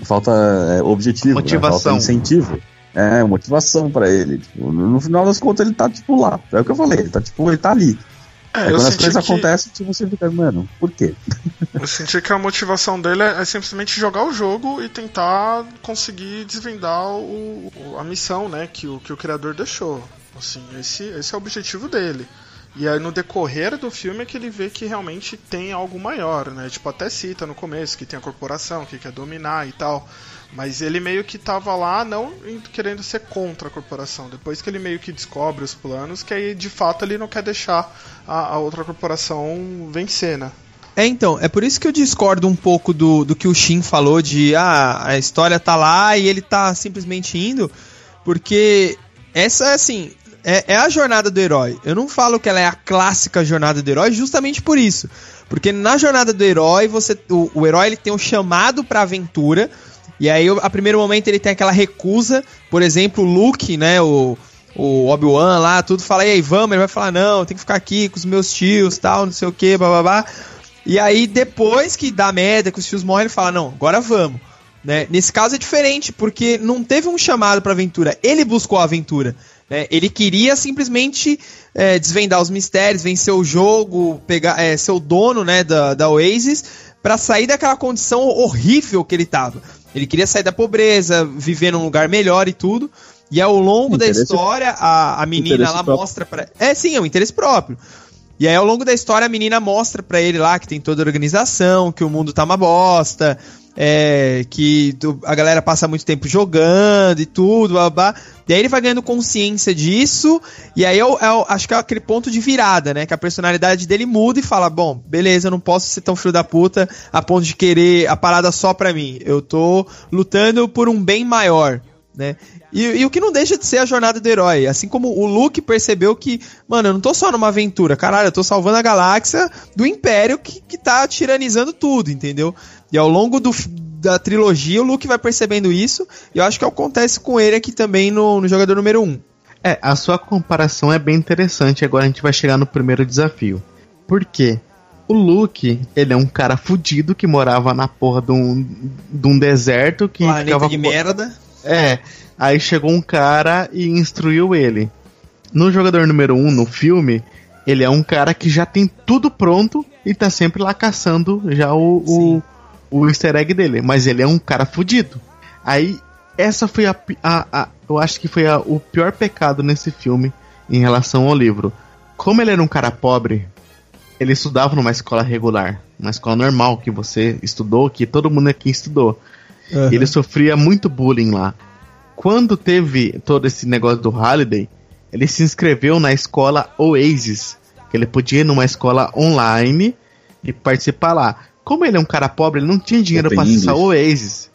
falta é, objetivo, né? Motivação. falta incentivo. É, motivação pra ele. Tipo, no no final das contas, ele tá, tipo, lá. É o que eu falei, ele tá, tipo, ele tá ali. É, quando as coisas que- acontecem, tipo, você fica, mano, por quê? Eu senti que a motivação dele é é simplesmente jogar o jogo e tentar conseguir desvendar o, o- a missão, né, que o, que o criador deixou. Assim, esse, esse é o objetivo dele. E aí no decorrer do filme é que ele vê que realmente tem algo maior, né? Tipo, até cita no começo que tem a corporação, que quer dominar e tal. Mas ele meio que tava lá não querendo ser contra a corporação. Depois que ele meio que descobre os planos, que aí de fato ele não quer deixar a, a outra corporação vencer, né? É, então, é por isso que eu discordo um pouco do, do que o Shin falou de ah, a história tá lá e ele tá simplesmente indo, porque essa é assim, é, é a jornada do herói. Eu não falo que ela é a clássica jornada do herói justamente por isso. Porque na jornada do herói, você o, o herói ele tem um chamado pra aventura, e aí a primeiro momento ele tem aquela recusa, por exemplo, o Luke, né, o, o Obi-Wan lá, tudo fala, e aí, vamos, ele vai falar, não, tem que ficar aqui com os meus tios, tal, não sei o que, babá. E aí, depois que dá merda, que os tios morrem, ele fala, não, agora vamos. Né? Nesse caso é diferente, porque não teve um chamado pra aventura, ele buscou a aventura. né? Ele queria simplesmente é, desvendar os mistérios, vencer o jogo, pegar, é, ser o dono né, da, da Oasis, pra sair daquela condição horrível que ele tava. Ele queria sair da pobreza, viver num lugar melhor e tudo. E ao longo da Interesse- história, a, a menina próprio. mostra pra. É, sim, é um interesse próprio. E aí, ao longo da história, a menina mostra pra ele lá que tem toda a organização, que o mundo tá uma bosta, é, que a galera passa muito tempo jogando e tudo, blá, blá. blá. E aí ele vai ganhando consciência disso, e aí eu, eu acho que é aquele ponto de virada, né? Que a personalidade dele muda e fala: Bom, beleza, eu não posso ser tão filho da puta a ponto de querer a parada só pra mim. Eu tô lutando por um bem maior, né? E, e o que não deixa de ser a jornada do herói. Assim como o Luke percebeu que, mano, eu não tô só numa aventura, caralho, eu tô salvando a galáxia do Império que, que tá tiranizando tudo, entendeu? E ao longo do, da trilogia, o Luke vai percebendo isso, e eu acho que acontece com ele aqui também no, no jogador número 1. É, a sua comparação é bem interessante. Agora a gente vai chegar no primeiro desafio. Por quê? O Luke, ele é um cara fudido que morava na porra de um, de um deserto que Planeta ficava de merda. É, aí chegou um cara e instruiu ele. No jogador número 1, um, no filme, ele é um cara que já tem tudo pronto e tá sempre lá caçando já o, o, o easter egg dele. Mas ele é um cara fudido. Aí, essa foi a. a, a- eu acho que foi a- o pior pecado nesse filme em relação ao livro. Como ele era um cara pobre, ele estudava numa escola regular, uma escola normal que você estudou, que todo mundo aqui estudou. Aham. Ele sofria muito bullying lá. Quando teve todo esse negócio do Holiday, ele se inscreveu na escola Oasis, que ele podia ir numa escola online e participar lá. Como ele é um cara pobre, ele não tinha dinheiro pra acessar o. Oasis.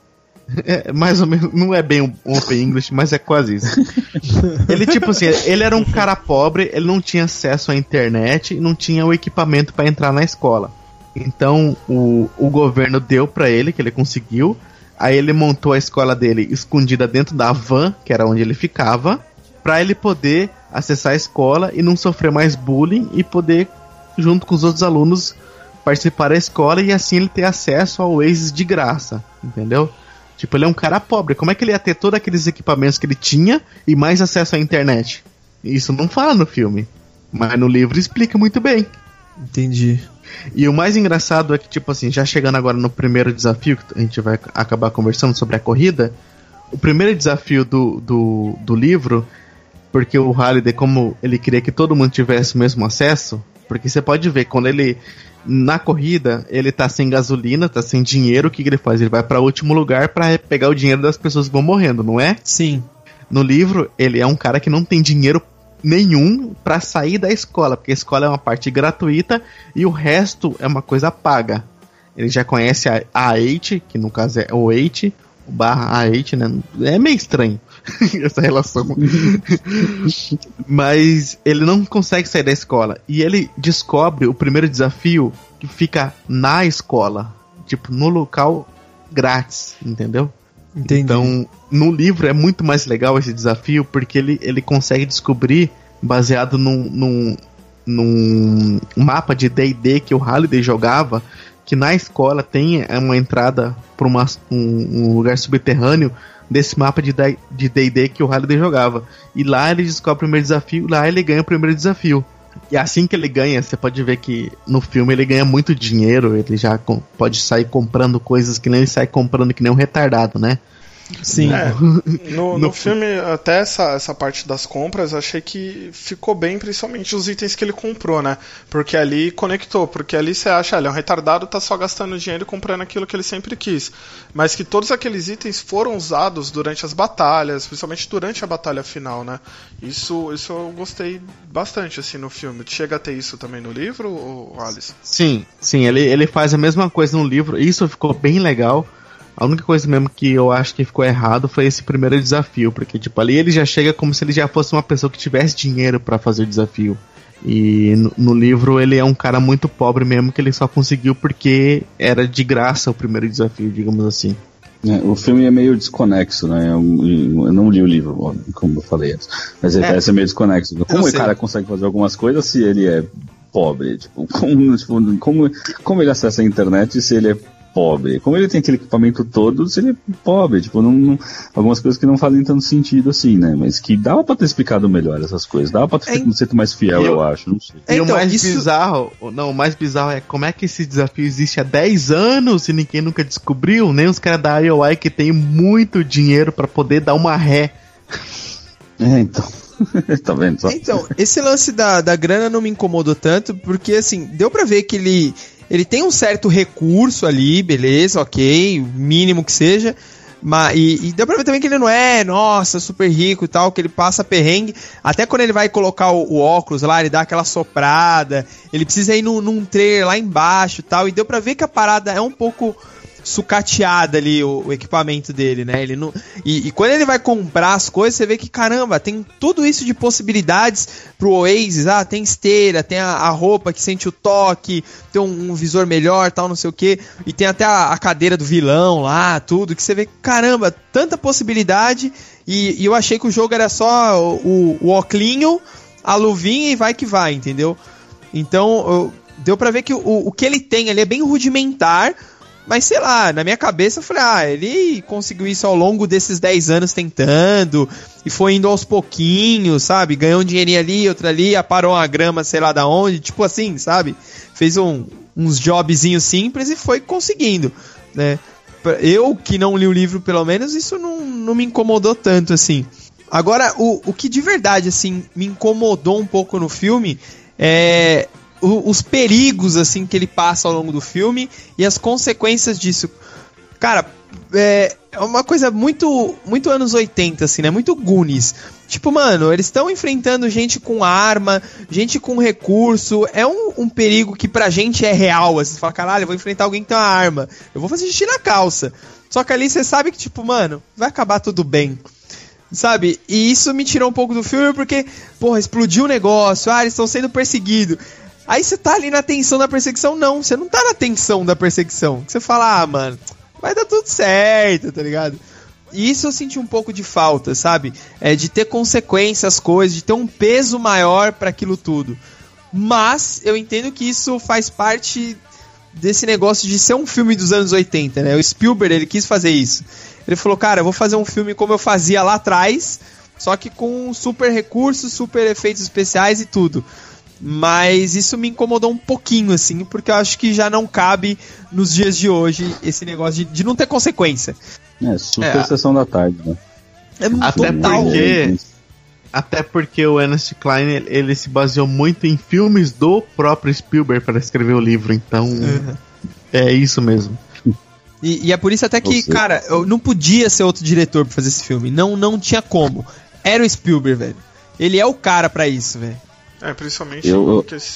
É, mais ou menos, não é bem um Open English, mas é quase isso. Ele, tipo assim, ele era um cara pobre, ele não tinha acesso à internet e não tinha o equipamento pra entrar na escola. Então, o, o governo deu pra ele, que ele conseguiu. Aí ele montou a escola dele escondida dentro da van, que era onde ele ficava, pra ele poder acessar a escola e não sofrer mais bullying e poder, junto com os outros alunos, participar da escola e assim ele ter acesso ao Oasis de graça, entendeu? Tipo, ele é um cara pobre. Como é que ele ia ter todos aqueles equipamentos que ele tinha e mais acesso à internet? Isso não fala no filme. Mas no livro explica muito bem. Entendi. E o mais engraçado é que, tipo assim, já chegando agora no primeiro desafio, que a gente vai acabar conversando sobre a corrida. O primeiro desafio do, do, do livro, porque o Halliday, como ele queria que todo mundo tivesse o mesmo acesso, porque você pode ver, quando ele. Na corrida, ele tá sem gasolina, tá sem dinheiro, o que, que ele faz? Ele vai para último lugar para pegar o dinheiro das pessoas que vão morrendo, não é? Sim. No livro, ele é um cara que não tem dinheiro nenhum pra sair da escola, porque a escola é uma parte gratuita e o resto é uma coisa paga. Ele já conhece a A8, que no caso é o 8, o barra A8, né? É meio estranho essa relação. Mas ele não consegue sair da escola. E ele descobre o primeiro desafio que fica na escola. Tipo, no local grátis, entendeu? Entendi. Então, no livro é muito mais legal esse desafio porque ele, ele consegue descobrir, baseado num, num, num mapa de DD que o Halliday jogava, que na escola tem uma entrada para um, um lugar subterrâneo desse mapa de D&D que o Halliday jogava. E lá ele descobre o primeiro desafio, lá ele ganha o primeiro desafio. E assim que ele ganha, você pode ver que no filme ele ganha muito dinheiro, ele já pode sair comprando coisas que nem ele sai comprando que nem um retardado, né? Sim. É, no, no No- filme, até essa, essa parte das compras, eu achei que ficou bem, principalmente os itens que ele comprou, né? Porque ali conectou, porque ali você acha, ah, ele é um retardado, tá só gastando dinheiro e comprando aquilo que ele sempre quis. Mas que todos aqueles itens foram usados durante as batalhas, principalmente durante a batalha final, né? Isso, isso eu gostei bastante, assim, no filme. Chega a ter isso também no livro, ou Alice? Sim, sim, ele, ele faz a mesma coisa no livro, isso ficou bem legal. A única coisa mesmo que eu acho que ficou errado foi esse primeiro desafio, porque tipo ali ele já chega como se ele já fosse uma pessoa que tivesse dinheiro pra fazer o desafio. E no, no livro ele é um cara muito pobre mesmo que ele só conseguiu porque era de graça o primeiro desafio, digamos assim. É, o filme é meio desconexo, né? Eu, eu não li o livro, como eu falei antes. Mas ele É. parece meio desconexo. Como o cara consegue fazer algumas coisas se ele é pobre? Tipo, como, tipo, como, como ele acessa a internet se ele é pobre? Como ele tem aquele equipamento todo se ele é pobre? Tipo, não, não- algumas coisas que não fazem tanto sentido assim, né? Mas que dava pra ter explicado melhor essas coisas. Dava pra ter É, um jeito mais fiel, eu- eu acho. Não sei. e o Então, mais isso- bizarro, não, o mais bizarro é como é que esse desafio existe há 10 anos e ninguém nunca descobriu, nem os caras da IOI que tem muito dinheiro pra poder dar uma ré. É, então. tá vendo? Só? Então, esse lance da, da grana não me incomodou tanto, porque assim, deu pra ver que ele, ele tem um certo recurso ali, beleza, ok, mínimo que seja. Mas, e, e deu pra ver também que ele não é, nossa, super rico e tal, que ele passa perrengue. Até quando ele vai colocar o, o óculos lá, ele dá aquela soprada. Ele precisa ir num, num trailer lá embaixo e tal. E deu pra ver que a parada é um pouco sucateada ali o, o equipamento dele, né? Ele não, e, e quando ele vai comprar as coisas, você vê que caramba, tem tudo isso de possibilidades pro Oasis. Ah, tem esteira, tem a, a roupa que sente o toque, tem um, um visor melhor, tal, não sei o que. E tem até a, a cadeira do vilão lá, tudo. Que você vê, caramba, tanta possibilidade. E, e eu achei que o jogo era só o, o, o oclinho, a luvinha e vai que vai, entendeu? Então, eu- deu pra ver que o, o que ele tem ali é bem rudimentar. Mas sei lá, na minha cabeça eu falei, ah, ele conseguiu isso ao longo desses 10 anos tentando, e foi indo aos pouquinhos, sabe? Ganhou um dinheirinho ali, outro ali, aparou uma grama, sei lá da onde, tipo assim, sabe? Fez um- uns jobzinhos simples e foi conseguindo, né? Eu, que não li o livro, pelo menos, isso não, não me incomodou tanto, assim. Agora, o, o que de verdade, assim, me incomodou um pouco no filme é o- os perigos, assim, que ele passa ao longo do filme e as consequências disso. Cara, é, é uma coisa muito, muito anos 80, assim, né? Muito Goonies. Tipo, mano, eles estão enfrentando gente com arma, gente com recurso. É um, um perigo que pra gente é real. Assim, você fala, caralho, eu vou enfrentar alguém que tem uma arma. Eu vou fazer xixi na calça. Só que ali você sabe que, tipo, mano, vai acabar tudo bem. Sabe? E isso me tirou um pouco do filme porque, porra, explodiu o negócio, ah, eles estão sendo perseguidos. Aí você tá ali na tensão da perseguição, não, você não tá na tensão da perseguição. Você fala, ah, mano, vai dar tudo certo, tá ligado? E isso eu senti um pouco de falta, sabe? É de ter consequências as coisas, de ter um peso maior para aquilo tudo. Mas eu entendo que isso faz parte desse negócio de ser um filme dos anos 80, né? O Spielberg, ele quis fazer isso. Ele falou, cara, eu vou fazer um filme como eu fazia lá atrás, só que com super recursos, super efeitos especiais e tudo. Mas isso me incomodou um pouquinho, assim, porque eu acho que já não cabe nos dias de hoje esse negócio de, de não ter consequência. É, super É. sessão da tarde, né? É Até total. porque- Até porque o Ernest Klein ele, ele se baseou muito em filmes do próprio Spielberg para escrever o livro, então Uhum. é isso mesmo. E, e é por isso até que, Você- cara, eu não podia ser outro diretor pra fazer esse filme. Não, não tinha como. Era o Spielberg, velho. Ele é o cara pra isso, velho. É, principalmente Eu-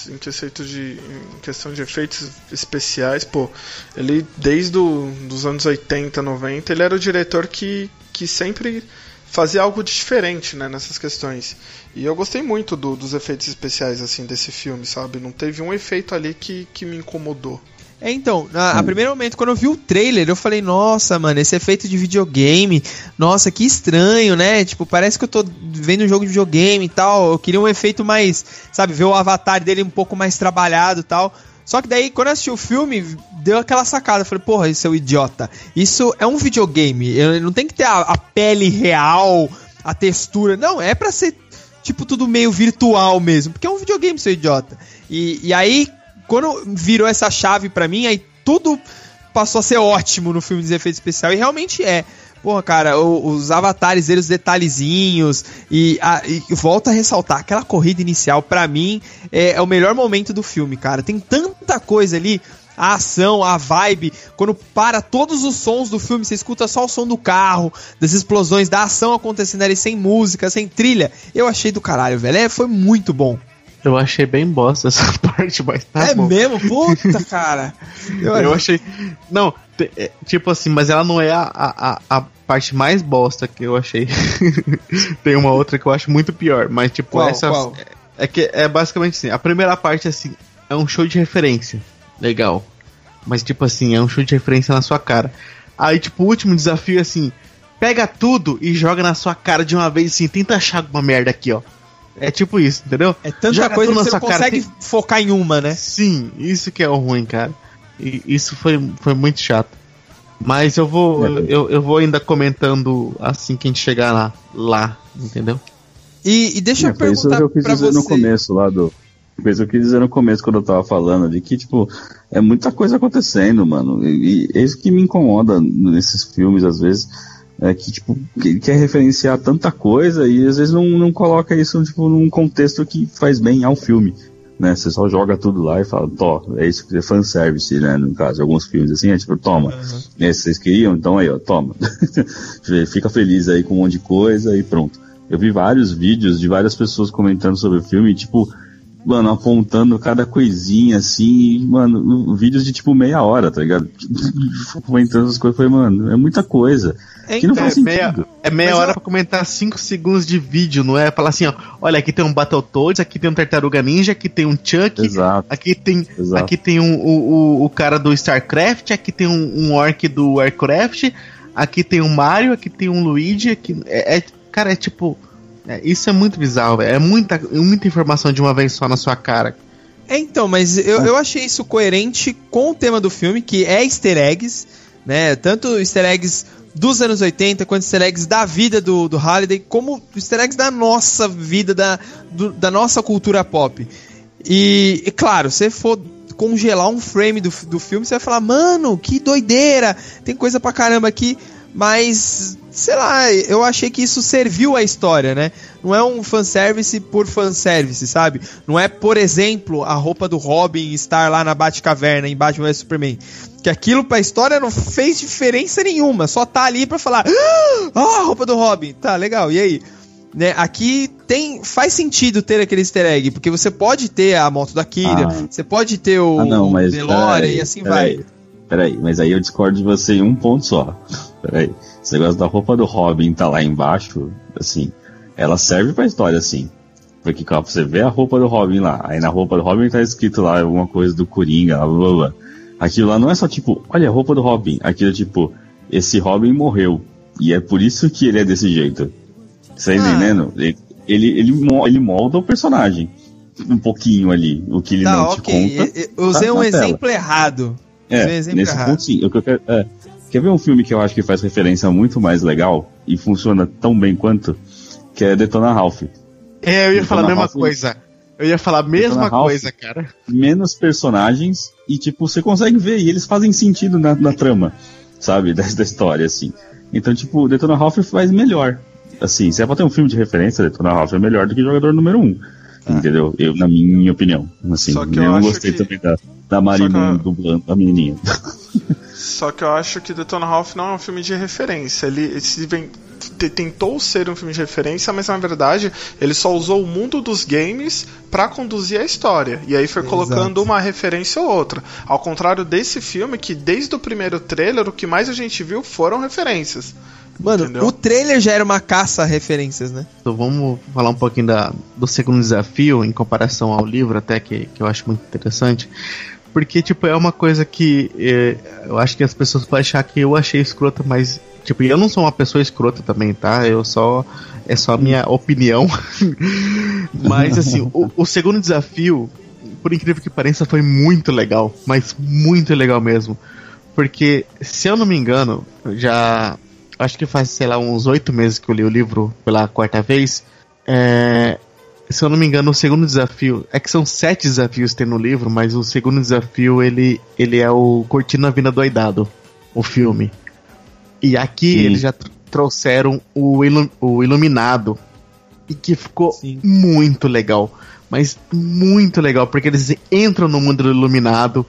Em, que- de, em questão de efeitos especiais, pô, ele desde o, dos anos 80, 90, ele era o diretor que, que sempre fazia algo diferente, né, nessas questões. E eu gostei muito do- dos efeitos especiais, assim, desse filme, sabe? Não teve um efeito ali que, que me incomodou. É, então, na, a primeiro momento, quando eu vi o trailer, eu falei, nossa, mano, esse efeito de videogame, nossa, que estranho, né? Tipo, parece que eu tô vendo um jogo de videogame e tal. Eu queria um efeito mais, sabe, ver o avatar dele um pouco mais trabalhado e tal. Só que daí, quando eu assisti o filme, deu aquela sacada. Eu falei, porra, isso é um idiota. Isso é um videogame. Eu- Não tem que ter a, a pele real, a textura. Não, é pra ser, tipo, tudo meio virtual mesmo. Porque é um videogame, seu idiota. E, e aí, quando virou essa chave pra mim, aí tudo passou a ser ótimo no filme de efeito especial. E realmente é. Porra, cara, os avatares deles, os detalhezinhos, e, a, e volta a ressaltar, aquela corrida inicial, pra mim, é, é o melhor momento do filme, cara. Tem tanta coisa ali, a ação, a vibe, quando para todos os sons do filme, você escuta só o som do carro, das explosões, da ação acontecendo ali sem música, sem trilha. Eu achei do caralho, velho. É, foi muito bom. Eu achei bem bosta essa parte, mas tá é bom. mesmo? Puta, cara. Eu, Eu achei. Não, é, tipo assim, mas ela não é a, a, a- parte mais bosta que eu achei. Tem uma outra que eu acho muito pior, mas tipo, Qual, essa. qual? É que é basicamente assim: a primeira parte, assim, é um show de referência. Legal. Mas, tipo assim, é um show de referência na sua cara. Aí, tipo, o último desafio é assim: pega tudo e joga na sua cara de uma vez, assim, tenta achar alguma merda aqui, ó. É tipo isso, entendeu? É tanta Joga coisa que você na não sua cara, consegue focar em uma, né? Sim, isso que é o ruim, cara. E isso foi, foi muito chato. Mas eu vou, eu, eu vou ainda comentando assim que a gente chegar lá, lá entendeu? E, e deixa eu É, isso perguntar que eu quis dizer você. no começo lá do. Isso que eu quis dizer no começo quando eu tava falando de que, tipo, é muita coisa acontecendo, mano. E, e é isso que me incomoda nesses filmes, às vezes. É que, tipo, que- quer referenciar tanta coisa e às vezes não, não coloca isso, tipo, num contexto que faz bem ao filme. Né? Você só joga tudo lá e fala, tó, é isso que é fanservice, né? No caso, alguns filmes assim, é tipo, toma, esse vocês queriam, então aí, ó, toma. Fica feliz aí com um monte de coisa e pronto. Eu vi vários vídeos de várias pessoas comentando sobre o filme, tipo, mano, apontando cada coisinha assim, mano, vídeos de tipo meia hora, tá ligado? comentando as coisas, eu falei, mano, é muita coisa. que não faz é meia, sentido. é meia Mas hora eu- pra comentar 5 segundos de vídeo, não é? Falar assim, ó, olha, aqui tem um Battletoads, aqui tem um Tartaruga Ninja, aqui tem um Chuck, Exato. aqui tem, Exato. aqui tem um, o, o, o cara do StarCraft, aqui tem um, um Orc do Warcraft, aqui tem um Mario, aqui tem um Luigi, aqui é, é- cara, é tipo, é, isso é muito bizarro, velho. é muita, muita informação de uma vez só na sua cara. É, então, mas eu, eu achei isso coerente com o tema do filme, que é easter eggs, né? Tanto easter eggs dos anos 80, quanto easter eggs da vida do, do Halliday, como easter eggs da nossa vida, da, do- da nossa cultura pop. E, e, claro, se for congelar um frame do, do filme, você vai falar, mano, que doideira, tem coisa pra caramba aqui, mas, sei lá, eu achei que isso serviu à história, né? Não é um fanservice por fanservice, sabe? Não é, por exemplo, a roupa do Robin estar lá na Batcaverna em Batman vs Superman. Que aquilo pra história não fez diferença nenhuma, só tá ali pra falar, ah, a roupa do Robin, tá, legal, e aí? Né, aqui tem faz sentido ter aquele easter egg, porque você pode ter a moto da Kira, Ah. você pode ter o, Ah, não, mas. DeLorean peraí, e assim peraí, vai. Peraí, mas aí eu discordo de você em um ponto só. Peraí. Esse negócio da roupa do Robin tá lá embaixo, assim, ela serve pra história, assim. Porque ó, você vê a roupa do Robin lá, aí na roupa do Robin tá escrito lá alguma coisa do Coringa, blá blá blá. Aquilo lá não é só tipo, olha a roupa do Robin. Aquilo é tipo, esse Robin morreu. E é por isso que ele é desse jeito. Você tá Ah. entendendo? Ele, ele, ele, mo- ele molda o personagem. Um pouquinho ali. O que ele Tá, não ok. te conta. Eu- eu usei tá um tela. exemplo errado. Usei um É, exemplo nesse errado. ponto sim. O que eu quero, é, quer ver um filme que eu acho que faz referência muito mais legal e funciona tão bem quanto? Que é Detona Ralph. É, eu ia Detona falar a mesma Ralph- coisa. Eu ia falar a mesma Detona Ralph. coisa, cara. Menos personagens e, tipo, você consegue ver e eles fazem sentido na, na trama, sabe? Da, da história, assim. Então, tipo, Detona Ralph faz melhor. Assim, se é pra ter um filme de referência, Detona Ralph é melhor do que Jogador Número 1. Entendeu? Eu, na minha opinião. Assim, Só que eu, eu gostei que- também da, da Marina Só que dublando a menininha. Só que eu acho que Detona Ralph não é um filme de referência. Ele se vem- te- tentou ser um filme de referência, mas na verdade ele só usou o mundo dos games pra conduzir a história. E aí foi Exato. colocando uma referência ou outra. Ao contrário desse filme, que desde o primeiro trailer o que mais a gente viu foram referências. Mano, Entendeu? o trailer já era uma caça a referências, né? Então vamos falar um pouquinho da, do segundo desafio em comparação ao livro, até que, que eu acho muito interessante. Porque, tipo, é uma coisa que eh, eu acho que as pessoas podem achar que eu achei escrota, mas, tipo, eu não sou uma pessoa escrota também, tá? Eu só. É só a minha opinião. mas, assim, o, o segundo desafio, por incrível que pareça, foi muito legal. Mas muito legal mesmo. Porque, se eu não me engano, já. Acho que faz, sei lá, uns oito meses que eu li o livro pela quarta vez. É, se eu não me engano, o segundo desafio. É que são sete desafios que tem no livro, mas o segundo desafio ele, ele é o Cortina Vinda Doidado, o filme. E aqui Sim. eles já tr- trouxeram o, ilu- o Iluminado. E que ficou muito legal. Mas muito legal, porque eles entram no mundo do Iluminado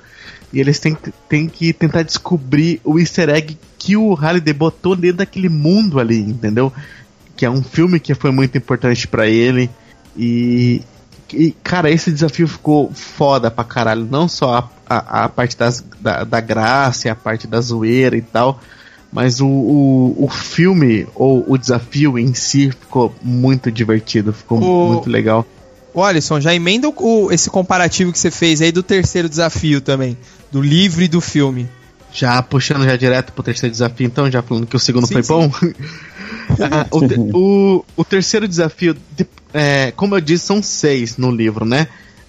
e eles têm, têm que tentar descobrir o easter egg que o Halliday botou dentro daquele mundo ali, entendeu? Que é um filme que foi muito importante pra ele. E, e, cara, esse desafio ficou foda pra caralho. Não só a, a, a parte das, da, da graça, e a parte da zoeira e tal. Mas o, o, o filme, ou o desafio em si, ficou muito divertido, ficou O- muito legal. Ô, Alisson, já emenda o- o- esse comparativo que você fez aí do terceiro desafio também. Do livro e do filme. Já puxando já direto pro terceiro desafio, então, já falando que o segundo Sim, foi sim. bom. Ah, o, o, o terceiro desafio, de- é, como eu disse, são seis no livro, né?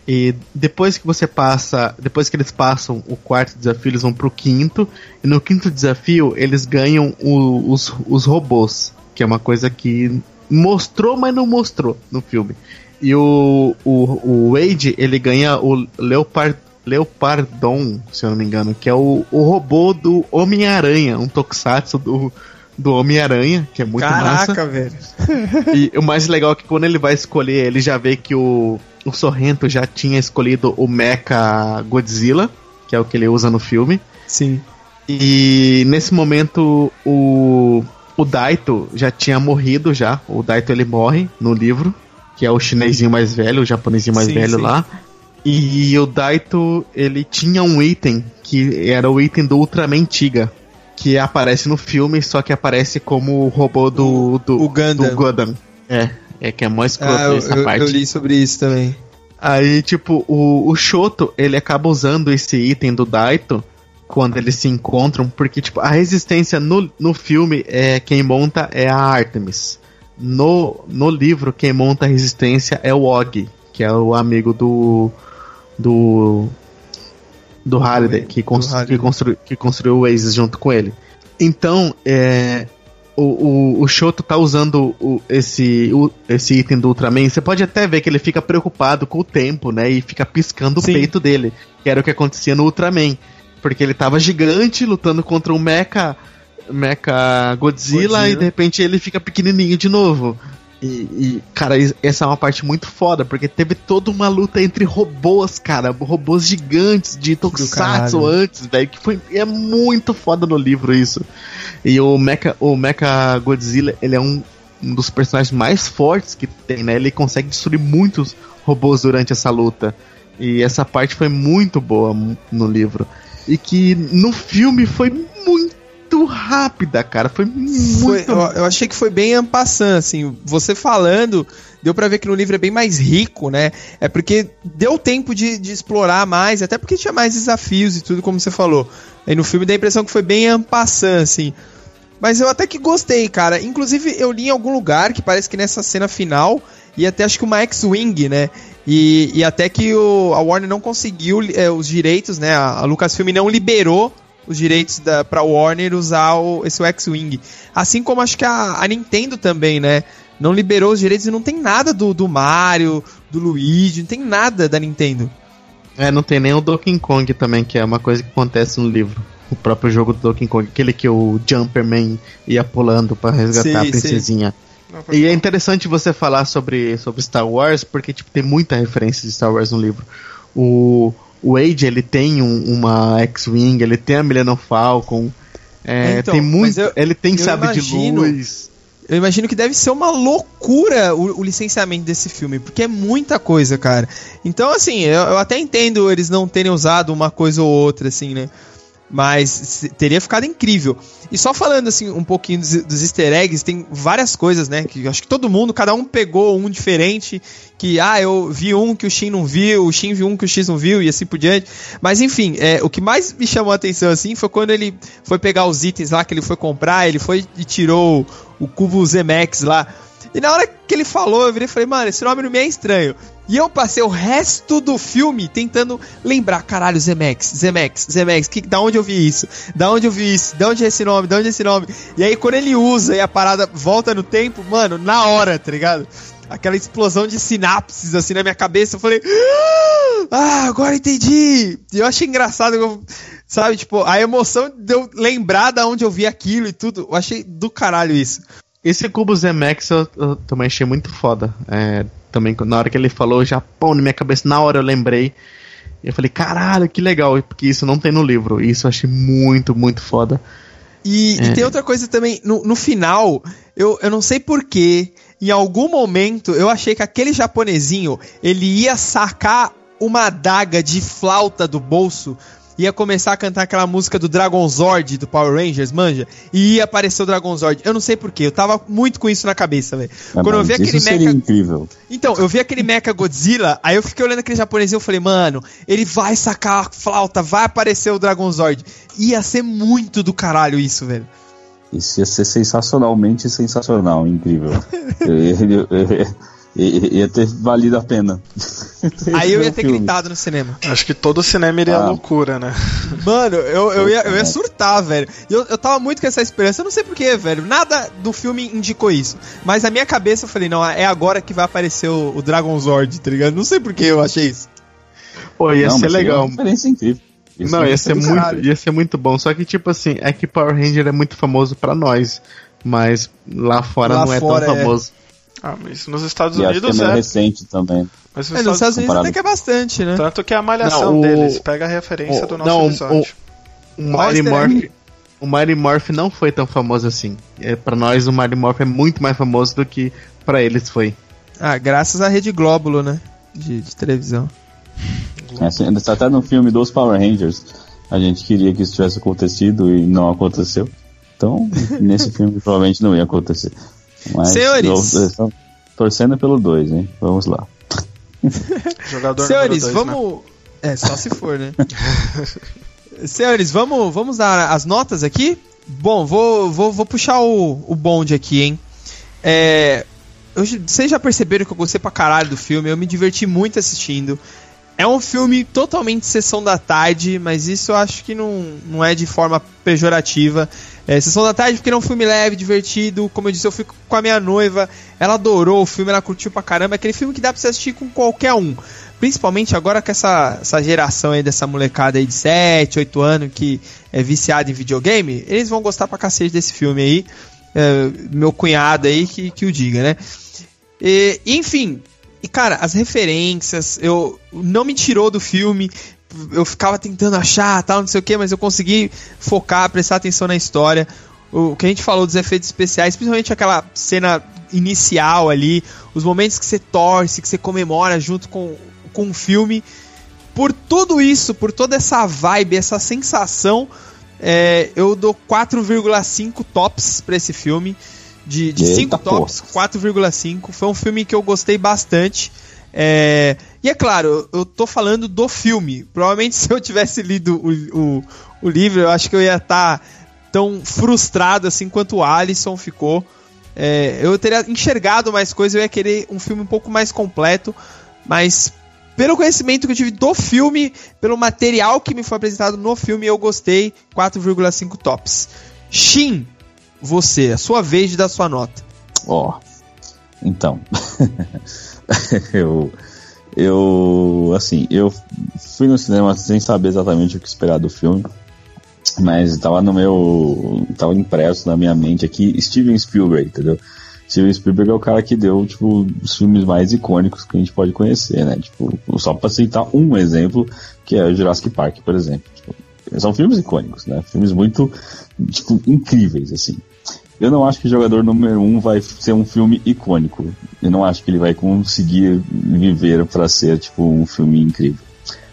E depois que você passa, depois que eles passam o quarto desafio, eles vão pro quinto. E no quinto desafio, eles ganham o- os, os robôs, que é uma coisa que mostrou, mas não mostrou no filme. E o, o, o Wade, ele ganha o Leopard, Leopardon, se eu não me engano, que é o, o robô do Homem-Aranha, um tokusatsu do, do Homem-Aranha, que é muito massa. Caraca, velho. E o mais legal é que quando ele vai escolher, ele já vê que o, o Sorrento já tinha escolhido o Mecha Godzilla, que é o que ele usa no filme. Sim. E nesse momento o, o Daito já tinha morrido já. O Daito ele morre no livro, que é o chinesinho mais velho, o japonesinho mais Sim, velho sim. lá. E o Daito, ele tinha um item que era o item do Ultraman Tiga, que aparece no filme, só que aparece como o robô do do, o Gundam. do Gundam. É, é que é mó escroto Ah, essa eu- parte. eu li sobre isso também. Aí, tipo, o, o Shoto, ele acaba usando esse item do Daito quando eles se encontram, porque, tipo, a resistência no, no filme é quem monta é a Artemis. No, no livro, quem monta a resistência é o Og, que é o amigo do. do. Do Halliday, que, cons- Halliday. que, constru, que construiu o Oasis junto com ele. Então, é. O, o, o Shoto tá usando o- esse, o- esse item do Ultraman. Você pode até ver que ele fica preocupado com o tempo, né? E fica piscando Sim. o peito dele. Que era o que acontecia no Ultraman. Porque ele tava gigante lutando contra um Mecha, Mecha Godzilla, Godzilla. e de repente ele fica pequenininho de novo. E, e, cara, essa é uma parte muito foda, porque teve toda uma luta entre robôs, cara. Robôs gigantes de Tokusatsu antes, velho. Que foi, é muito foda no livro isso. E o Mecha, o Mecha Godzilla, ele é um, um dos personagens mais fortes que tem, né? Ele consegue destruir muitos robôs durante essa luta. E essa parte foi muito boa no livro. E que no filme foi muito rápida, cara. Foi muito. Foi- eu, eu achei que foi bem ampassant, assim. Você falando, deu pra ver que no livro é bem mais rico, né? É porque deu tempo de, de explorar mais, até porque tinha mais desafios e tudo, como você falou. Aí no filme dá a impressão que foi bem ampassant, assim. Mas eu até que gostei, cara. Inclusive, eu li em algum lugar que parece que nessa cena final ia até acho que uma X-Wing, né? E, e até que o, a Warner não conseguiu é, os direitos, né? A, a Lucasfilm não liberou os direitos da, pra Warner usar o, esse X-Wing. Assim como acho que a, a Nintendo também, né? Não liberou os direitos e não tem nada do, do Mario, do Luigi, não tem nada da Nintendo. É, não tem nem o Donkey Kong também, que é uma coisa que acontece no livro. O próprio jogo do Donkey Kong, aquele que o Jumperman ia pulando pra resgatar Sei, a princesinha. E é interessante você falar sobre, sobre Star Wars, porque tipo, tem muita referência de Star Wars no livro. O, o Wade, ele tem um- uma X-Wing, ele tem a Millennium Falcon, é, Então, tem muito, eu- ele tem imagino- de luz. Eu imagino que deve ser uma loucura o, o licenciamento desse filme, porque é muita coisa, cara. Então, assim, eu, eu até entendo eles não terem usado uma coisa ou outra, assim, né? Mas teria ficado incrível. E só falando assim um pouquinho dos, dos easter eggs, tem várias coisas, né? Que acho que todo mundo, cada um pegou um diferente. Que, ah, eu vi um que o Shin não viu, o Shin viu um que o X não viu, e assim por diante. Mas enfim, é, o que mais me chamou a atenção assim foi quando ele foi pegar os itens lá que ele foi comprar, ele foi e tirou o cubo Zemex lá. E na hora que ele falou, eu virei e falei, mano, esse nome não me é estranho. E eu passei o resto do filme tentando lembrar, caralho, Zemex, Zemex, Zemex, que, da onde eu vi isso? Da onde eu vi isso? Da onde é esse nome? Da onde é esse nome? E aí quando ele usa e a parada volta no tempo, mano, na hora, tá ligado? Aquela explosão de sinapses assim na minha cabeça, eu falei, ah, agora entendi. E eu achei engraçado, sabe, tipo, a emoção de eu lembrar da onde eu vi aquilo e tudo, eu achei do caralho isso. Esse cubo Zemex eu, eu também achei muito foda. É, também na hora que ele falou Japão na minha cabeça, na hora eu lembrei. E eu falei, caralho, que legal, porque isso não tem no livro. E isso eu achei muito, muito foda. E, É. e tem outra coisa também, no, no final, eu, eu não sei porquê, em algum momento eu achei que aquele japonesinho, ele ia sacar uma adaga de flauta do bolso, ia começar a cantar aquela música do Dragon Zord do Power Rangers, manja? E ia aparecer o Dragon Zord. Eu não sei porquê, eu tava muito com isso na cabeça, velho. É, Quando eu vi aquele isso seria mecha incrível. então, eu vi aquele Mecha Godzilla, aí eu fiquei olhando aquele japonês e eu falei, mano, ele vai sacar a flauta, vai aparecer o Dragon Zord. Ia ser muito do caralho isso, velho. Isso ia ser sensacionalmente sensacional, incrível. Eu eu- eu- ia, ia ter valido a pena. Aí eu ia ter filme. gritado no cinema. Acho que todo o cinema iria à Ah. loucura, né? Mano, eu, eu, ia, eu ia surtar, velho. Eu, eu tava muito com essa esperança, eu não sei porquê, velho. Nada do filme indicou isso. Mas na minha cabeça eu falei, não, é agora que vai aparecer o, o Dragon Zord, tá ligado? Não sei porquê eu achei isso. Pô, ia Não, ser legal. uma experiência incrível. Isso Não, ia ser, muito, ia ser muito bom. Só que, tipo assim, é que Power Ranger é muito famoso pra nós. Mas lá fora Lá não é fora tão é. Ah, mas nos Estados E acho que é Unidos meio é. recente também. Mas É, nos Estados Unidos comparado- até que é bastante, né? Tanto que é a malhação Não, o- deles. Pega a referência o- do nosso não, episódio. O Mighty easter Morph. egg. O Mighty Morph não foi tão famoso assim. É, pra nós, o Mighty Morph é muito mais famoso do que pra eles foi. Ah, graças à Rede Glóbulo, né? De, de televisão. É, assim, está até no filme dos Power Rangers. A gente queria que isso tivesse acontecido e não aconteceu. Então, nesse filme provavelmente não ia acontecer. Mas Senhores. eu- eu torcendo pelo 2, hein? Vamos lá. Jogador Senhores, dois, né? vamos. É, só se for, né? Senhores, vamos, vamos dar as notas aqui? Bom, vou, vou, vou puxar o, o bonde aqui, hein? É, eu- vocês já perceberam que eu gostei pra caralho do filme, eu me diverti muito assistindo. É um filme totalmente sessão da tarde, mas isso eu acho que não, não é de forma pejorativa. É, sessão da tarde porque é um filme leve, divertido. Como eu disse, eu fui com a minha noiva, ela adorou o filme, ela curtiu pra caramba. É aquele filme que dá pra você assistir com qualquer um. Principalmente agora com essa, essa geração aí dessa molecada aí de 7, 8 anos que é viciada em videogame, eles vão gostar pra cacete desse filme aí. É, meu cunhado aí que, que o diga, né? E, enfim, e cara, as referências, eu não me tirou do filme. Eu ficava tentando achar, tal, não sei o que, mas eu consegui focar, prestar atenção na história. O que a gente falou dos efeitos especiais, principalmente aquela cena inicial ali, os momentos que você torce, que você comemora junto com, com o filme. Por tudo isso, por toda essa vibe, essa sensação, é, eu dou 4,5 tops pra esse filme. De, de 5 tops, 4,5. Foi um filme que eu gostei bastante. É, e é claro, eu tô falando do filme. Provavelmente se eu tivesse lido o, o, o livro, eu acho que eu ia estar tão frustrado assim quanto o Alisson ficou. É, eu teria enxergado mais coisas, eu ia querer um filme um pouco mais completo, mas pelo conhecimento que eu tive do filme, pelo material que me foi apresentado no filme, eu gostei. 4,5 tops. Shin, você, a sua vez de dar sua nota. Ó, então. eu. Eu. Assim, eu fui no cinema sem saber exatamente o que esperar do filme. Mas tava no meu. Tava impresso na minha mente aqui Steven Spielberg, entendeu? Steven Spielberg é o cara que deu, tipo, os filmes mais icônicos que a gente pode conhecer, né? Tipo, só pra citar um exemplo, que é o Jurassic Park, por exemplo. Tipo, são filmes icônicos, né? Filmes muito, tipo, incríveis, assim. Eu não acho que Jogador Número 1 um vai ser um filme icônico. Eu não acho que ele vai conseguir viver para ser, tipo, um filme incrível.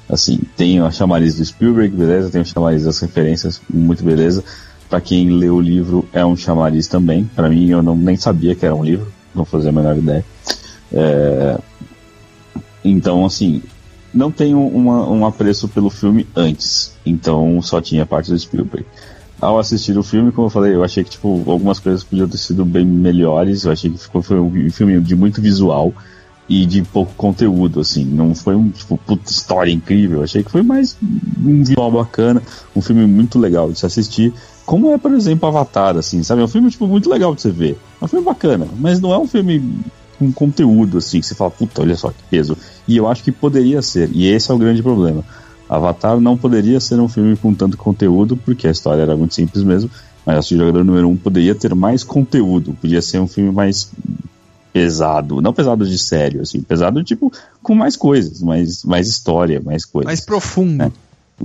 Assim, tem a chamariz do Spielberg, beleza? Tem o chamariz das referências, muito beleza. Para quem lê o livro, é um chamariz também. Para mim, eu não, nem sabia que era um livro, não fazia a menor ideia. É... Então, assim, não tenho uma, um apreço pelo filme antes. Então, só tinha a parte do Spielberg. ao assistir o filme, como eu falei, eu achei que tipo, algumas coisas podiam ter sido bem melhores. Eu achei que ficou, foi um filme de muito visual e de pouco conteúdo, assim. Não foi um tipo, puta história incrível. Eu achei que foi mais um visual bacana, um filme muito legal de se assistir. Como é, por exemplo, Avatar, assim, sabe? É um filme tipo, muito legal de você ver. É um filme bacana, mas não é um filme com conteúdo, assim, que você fala, puta, olha só que peso. E eu acho que poderia ser, e esse é o grande problema. Avatar não poderia ser um filme com tanto conteúdo, porque a história era muito simples mesmo, mas acho que o jogador número um poderia ter mais conteúdo, podia ser um filme mais pesado, não pesado de sério, assim, pesado tipo com mais coisas, mais, mais história, mais coisas. Mais profundo. É.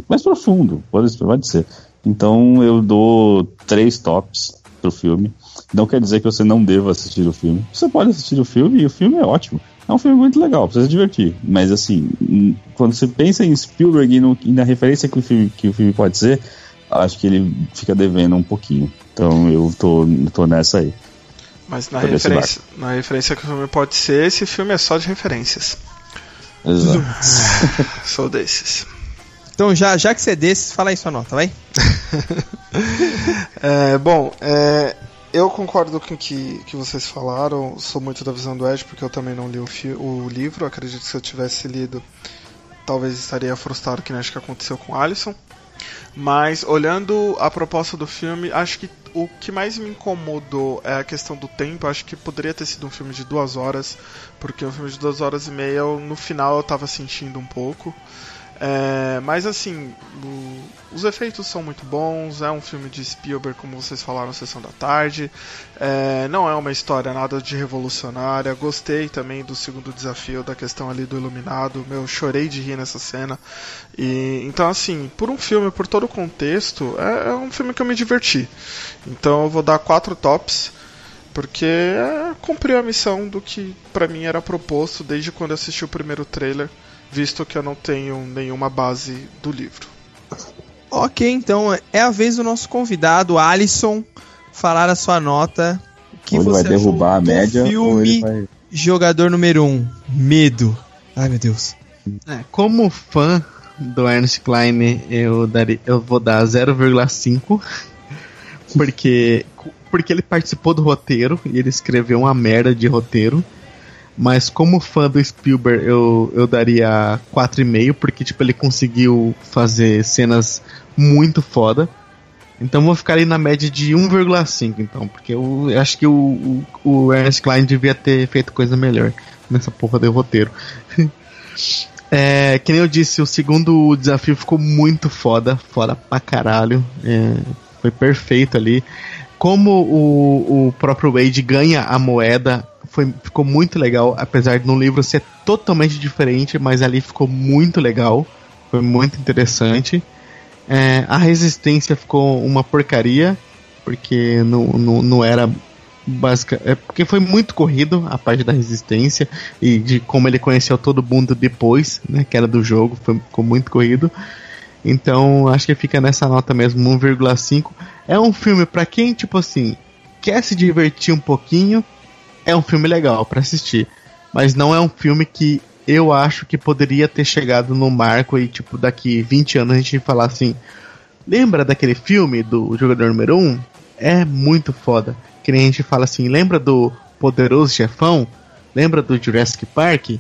Mais profundo, pode, pode ser. Então eu dou três tops pro filme. Não quer dizer que você não deva assistir o filme. Você pode assistir o filme e o filme é ótimo. É um filme muito legal, você se divertir. Mas assim, quando você pensa em Spielberg e, no, e na referência que o, filme, que o filme pode ser, acho que ele fica devendo um pouquinho. Então eu tô, tô nessa aí. Mas na referência, na referência que o filme pode ser, esse filme é só de referências. Exato. Sou desses. Então, já, já que você é desses, fala aí sua nota, vai. É, bom, é, eu concordo com o que, que vocês falaram. Sou muito da visão do Ed, porque eu também não li o, o livro. Acredito que se eu tivesse lido, talvez estaria frustrado, que nem acho que aconteceu com Alisson. Mas olhando a proposta do filme, acho que o que mais me incomodou é a questão do tempo. Acho que poderia ter sido um filme de duas horas, porque um filme de duas horas e meia, no final eu tava sentindo um pouco. É, mas assim, o- os efeitos são muito bons. É um filme de Spielberg, como vocês falaram, Sessão da Tarde. É, não é uma história nada de revolucionária. Gostei também do segundo desafio, da questão ali do Iluminado. Meu, chorei de rir nessa cena. E, então, assim, por um filme, por todo o contexto, é, é um filme que eu me diverti. Então eu vou dar quatro tops. Porque é, cumpriu a missão do que pra mim era proposto desde quando assisti o primeiro trailer, visto que eu não tenho nenhuma base do livro. Ok, então é a vez do nosso convidado, Alisson, falar a sua nota. Que ou você vai derrubar a média, ou filme ele vai. Jogador número 1, um, Medo. Ai, meu Deus. É, como fã do Ernest Klein, eu, daria, eu vou dar 0,5. Porque, porque ele participou do roteiro e ele escreveu uma merda de roteiro. Mas como fã do Spielberg, eu, eu daria 4,5, porque tipo, ele conseguiu fazer cenas muito foda. Então vou ficar ali na média de 1,5, então, porque eu acho que o, o, o Ernest Klein devia ter feito coisa melhor nessa porra do roteiro. É, que nem eu disse, o segundo desafio ficou muito foda, foda pra caralho. É, foi perfeito ali. Como o, o próprio Wade ganha a moeda, foi, ficou muito legal, apesar de no livro ser totalmente diferente, mas ali ficou muito legal. Foi muito interessante. É, a resistência ficou uma porcaria, porque não, não, não era básica. É porque foi muito corrido a parte da resistência e de como ele conheceu todo mundo depois, né? Que era do jogo, foi, ficou muito corrido. Então acho que fica nessa nota mesmo, 1,5. É um filme para quem, tipo assim, quer se divertir um pouquinho, é um filme legal para assistir. Mas não é um filme que eu acho que poderia ter chegado no marco e, tipo, daqui 20 anos a gente falar assim. Lembra daquele filme do jogador número 1? É muito foda. Que nem a gente fala assim, lembra do Poderoso Chefão? Lembra do Jurassic Park?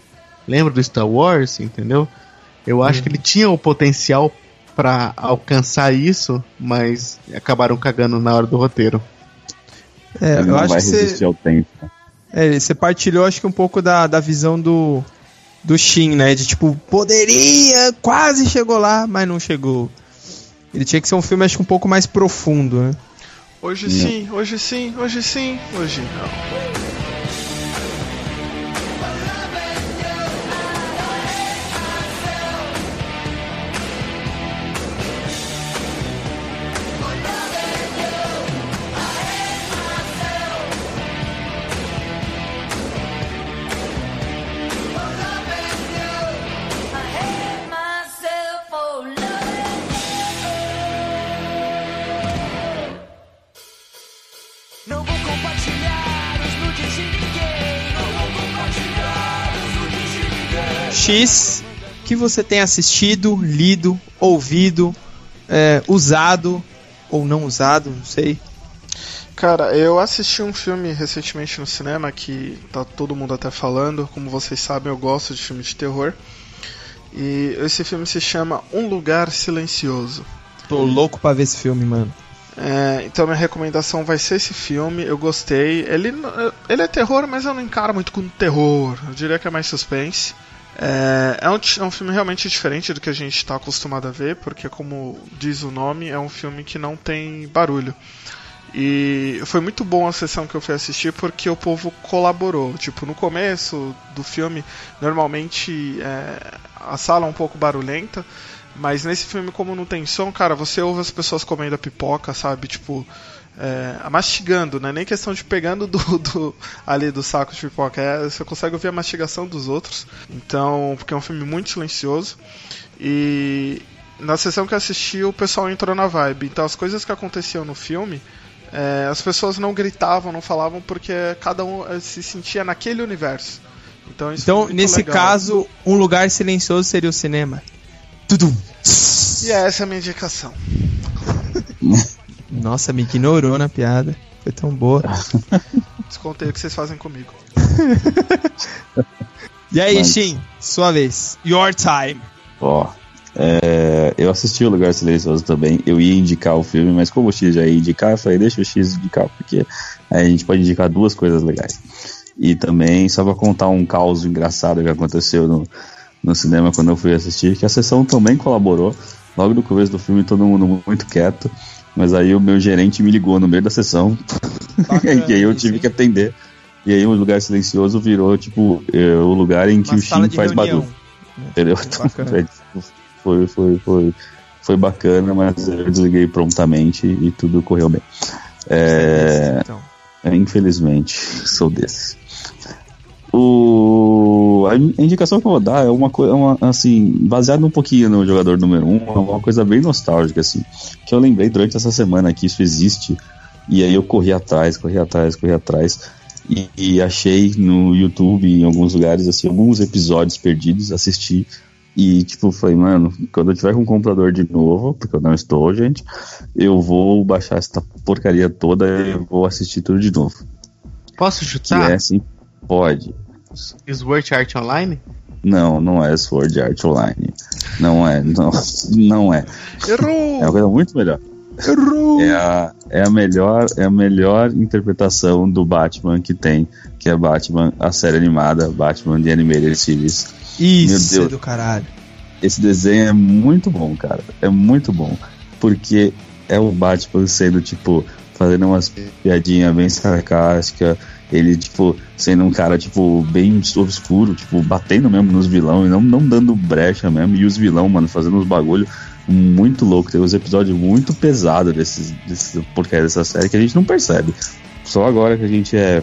Lembra do Star Wars? Entendeu? Eu acho que ele tinha o potencial para alcançar isso, mas acabaram cagando na hora do roteiro. É, Ele eu não acho vai que você, resistir ao tempo. É, você partilhou, acho que um pouco da, da visão do, do Shin, né? De tipo, poderia, quase chegou lá, mas não chegou. Ele tinha que ser um filme, acho que um pouco mais profundo, né? Hoje sim, hoje sim, hoje sim, hoje não. Não X, que você tem assistido, lido, ouvido, é, usado ou não usado, não sei. Cara, eu assisti um filme recentemente no cinema que tá todo mundo até falando. Como vocês sabem, eu gosto de filme de terror. E esse filme se chama Um Lugar Silencioso. Tô louco pra ver esse filme, mano. É, então minha recomendação vai ser esse filme. Eu gostei. Ele, ele é terror, mas eu não encaro muito como terror. Eu diria que é mais suspense. É, é, um, é um filme realmente diferente do que a gente está acostumado a ver, porque como diz o nome, é um filme que não tem barulho. E foi muito bom a sessão que eu fui assistir porque o povo colaborou. Tipo, no começo do filme, normalmente é, a sala é um pouco barulhenta, mas nesse filme, como não tem som, cara, você ouve as pessoas comendo a pipoca, sabe? Tipo, é, mastigando, né? Nem questão de pegando do, do- ali do saco de pipoca. É, você consegue ouvir a mastigação dos outros. Então, porque é um filme muito silencioso. E na sessão que eu assisti, o pessoal entrou na vibe. Então, as coisas que aconteciam no filme, é, as pessoas não gritavam, não falavam, porque cada um eh, se sentia naquele universo. Então, Então, nesse legal. caso, um lugar silencioso seria o cinema. Tudum. E essa é a minha indicação. Nossa, me ignorou na piada. Foi tão boa. Descontei o que vocês fazem comigo. E aí, Mas- Shin, sua vez. Your time. Ó, é, eu assisti o Lugar Silencioso também. Eu ia indicar o filme, mas como o X já ia indicar, eu falei, deixa o X indicar, porque aí a gente pode indicar duas coisas legais. E também, só pra contar um caos engraçado que aconteceu no, no cinema quando eu fui assistir, que a sessão também colaborou. Logo no começo do filme, todo mundo muito quieto. Mas aí o meu gerente me ligou no meio da sessão. e aí eu tive que atender. E aí o lugar silencioso virou, tipo, é, o lugar em que Uma o Shin faz reunião. barulho. Entendeu? Bacana. É, tipo, foi, foi, foi, foi bacana, mas eu desliguei prontamente e tudo correu bem. É, Então. é, infelizmente, sou desses. O, a in- a indicação que eu vou dar é uma coisa, uma, assim, baseada um pouquinho no jogador número 1, um, é uma coisa bem nostálgica, assim, que eu lembrei durante essa semana que isso existe, e aí eu corri atrás, corri atrás, corri atrás, e, e achei no YouTube, em alguns lugares, assim, alguns episódios perdidos, assisti, e, tipo, falei, mano, quando eu tiver com um computador de novo, porque eu não estou, gente, eu vou baixar essa porcaria toda e vou assistir tudo de novo. Posso Que chutar? é assim, pode. Sword Art Online? Não, não é Sword Art Online. Não é, não, não é. Errou! É uma coisa muito melhor. É a, é a melhor, é a melhor interpretação do Batman que tem, que é Batman, a série animada, Batman The Animated Series. Isso, Meu é Deus. do caralho. Esse desenho é muito bom, cara. É muito bom. Porque é o Batman sendo, tipo, fazendo umas piadinhas bem sarcásticas. Ele, tipo, sendo um cara, tipo, bem obscuro, tipo, batendo mesmo nos vilão e não, não dando brecha mesmo. E os vilão, mano, fazendo uns bagulho muito louco. Tem uns episódios muito pesados desses, desses porcaria dessa série que a gente não percebe. Só agora que a gente é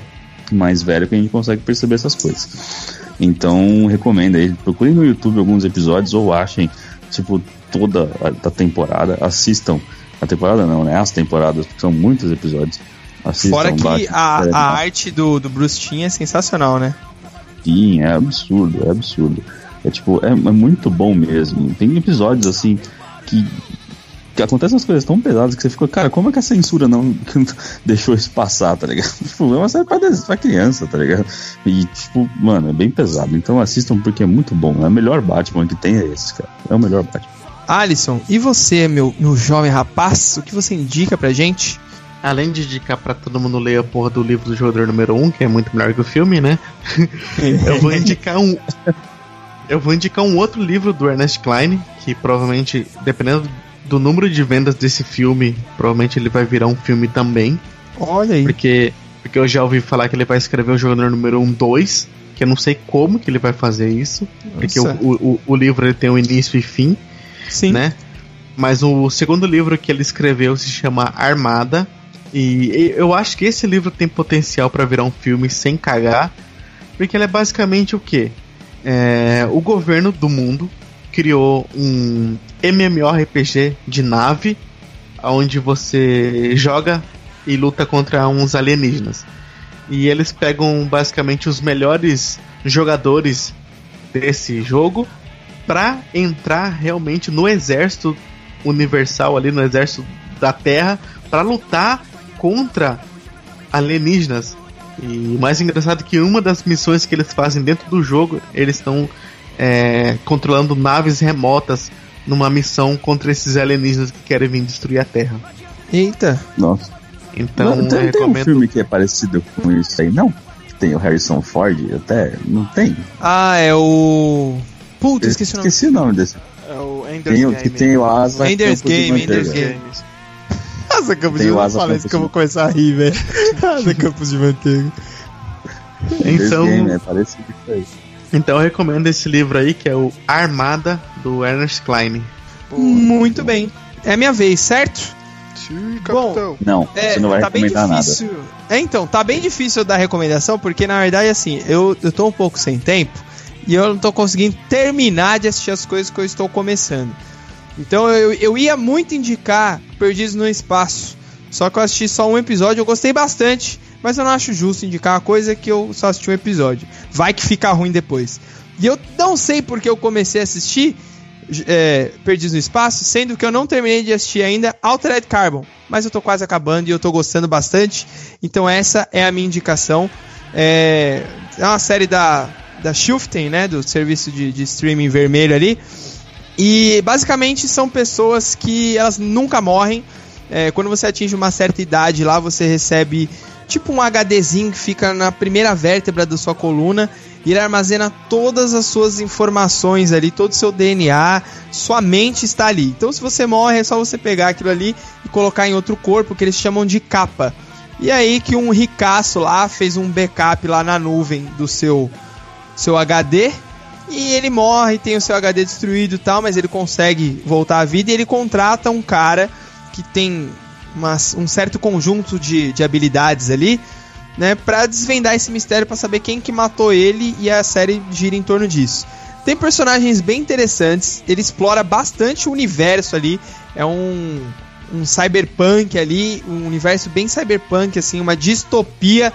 mais velho que a gente consegue perceber essas coisas. Então, recomendo aí. Procurem no YouTube alguns episódios ou achem, tipo, toda a, a temporada. Assistam. A temporada não, né? As temporadas, porque são muitos episódios. Assistam Fora que Batman, a, a arte do, do Bruce Timm é sensacional, né? Sim, é absurdo, é absurdo. É tipo, é, é muito bom mesmo. Tem episódios assim que, que acontecem umas coisas tão pesadas que você fica, cara, como é que a censura não deixou isso passar, tá ligado? Tipo, é uma série pra, pra criança, tá ligado? E, tipo, mano, é bem pesado. Então assistam porque é muito bom. É o melhor Batman que tem é esse, cara. É o melhor Batman. Alisson, e você, meu, meu jovem rapaz, o que você indica pra gente? Além de indicar pra todo mundo ler a porra do livro do jogador número 1, que é muito melhor que o filme, né? eu vou indicar um. Eu vou indicar um outro livro do Ernest Klein, que provavelmente, dependendo do número de vendas desse filme, provavelmente ele vai virar um filme também. Olha aí. Porque, porque eu já ouvi falar que ele vai escrever o jogador número 1 2, que eu não sei como que ele vai fazer isso. Porque o, Nossa. o, o- o livro ele tem um início e fim Sim. né? Mas o segundo livro que ele escreveu se chama Armada. E eu acho que esse livro tem potencial para virar um filme sem cagar. Porque ele é basicamente o quê? É, o governo do mundo criou um MMORPG de nave onde você joga e luta contra uns alienígenas. E eles pegam basicamente os melhores jogadores desse jogo pra entrar realmente no exército universal ali, no exército da Terra para lutar contra alienígenas. E o mais engraçado é que uma das missões que eles fazem dentro do jogo, eles estão é, controlando naves remotas numa missão contra esses alienígenas que querem vir destruir a Terra. Eita. Nossa. Então, não, eu tem, tem um recomendo. filme que é parecido com isso aí, não? Tem o Harrison Ford, até. Não tem? Ah, é o. Puta, Eu esqueci o nome. Esqueci o nome desse. É o Ender's Tem o Game. que tem o Asa. Ender's Game. Ender's Game. Asa Campos Tem de Manteiga. Fala isso que eu vou começar a rir, velho. Asa Campos de Manteiga. Então, Game, é parecido com isso aí. então eu recomendo esse livro aí, que é o Armada, do Ernest Klein. Muito bem. É a minha vez, certo? Sim, Bom, capitão. Não, É, você não vai tá bem recomendar nada. difícil. É, então, tá bem difícil eu dar recomendação, porque na verdade, assim, eu, eu tô um pouco sem tempo e eu não tô conseguindo terminar de assistir as coisas que eu estou começando. Então eu, eu ia muito indicar Perdidos no Espaço, só que eu assisti só um episódio, eu gostei bastante, mas eu não acho justo indicar uma coisa que eu só assisti um episódio. Vai que fica ruim depois. E eu não sei porque eu comecei a assistir é, Perdidos no Espaço, sendo que eu não terminei de assistir ainda Altered Carbon, mas eu tô quase acabando e eu tô gostando bastante, então essa é a minha indicação. É, é uma série da, da Shuften, né, do serviço de, de streaming vermelho ali, e basicamente são pessoas que elas nunca morrem. É, quando você atinge uma certa idade lá, você recebe tipo um HDzinho que fica na primeira vértebra da sua coluna e ele armazena todas as suas informações ali, todo o seu DNA, sua mente está ali. Então, se você morre, é só você pegar aquilo ali e colocar em outro corpo, que eles chamam de capa. E aí que um ricaço lá fez um backup lá na nuvem do seu seu HD e ele morre, tem o seu HD destruído e tal, mas ele consegue voltar à vida e ele contrata um cara que tem uma- um certo conjunto de, de habilidades ali, né, para desvendar esse mistério, para saber quem que matou ele e a série gira em torno disso. Tem personagens bem interessantes, ele explora bastante o universo ali, é um, um cyberpunk ali, um universo bem cyberpunk, assim, uma distopia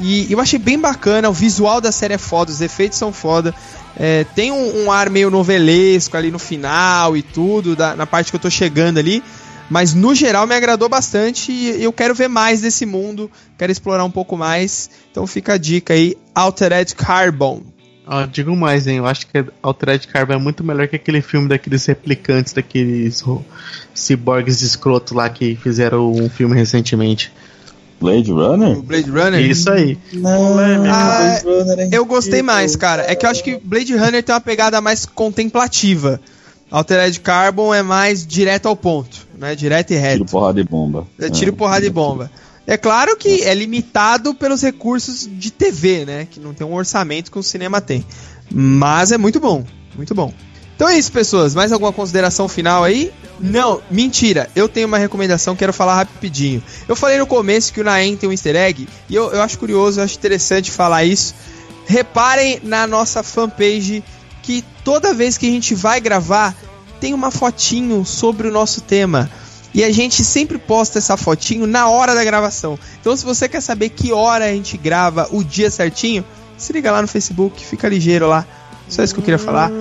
e eu achei bem bacana, o visual da série é foda, os efeitos são foda. É, tem um, um ar meio novelesco ali no final e tudo, da- na parte que eu tô chegando ali. Mas no geral me agradou bastante e eu quero ver mais desse mundo, quero explorar um pouco mais. Então fica a dica aí, Altered Carbon. Ó, digo mais, hein? Eu acho que Altered Carbon é muito melhor que aquele filme daqueles replicantes, daqueles ciborgues escrotos lá que fizeram um filme recentemente. Blade Runner? O Blade Runner? Isso aí. Ah, Blade Runner é eu gostei mais, cara. É que eu acho que Blade Runner tem uma pegada mais contemplativa. Altered Carbon é mais direto ao ponto, né? Direto e reto. Tiro, porrada e bomba. É tiro, porrada e bomba. É claro que é limitado pelos recursos de TV, né? Que não tem um orçamento que o cinema tem. Mas é muito bom, muito bom. Então é isso, pessoas. Mais alguma consideração final aí? Não, mentira. Eu tenho uma recomendação, quero falar rapidinho. Eu falei no começo que o Naem tem um easter egg, e eu, eu acho curioso, eu acho interessante falar isso. Reparem na nossa fanpage que toda vez que a gente vai gravar, tem uma fotinho sobre o nosso tema. E a gente sempre posta essa fotinho na hora da gravação. Então, se você quer saber que hora a gente grava, o dia certinho, se liga lá no Facebook, fica ligeiro lá. Só isso que eu queria falar.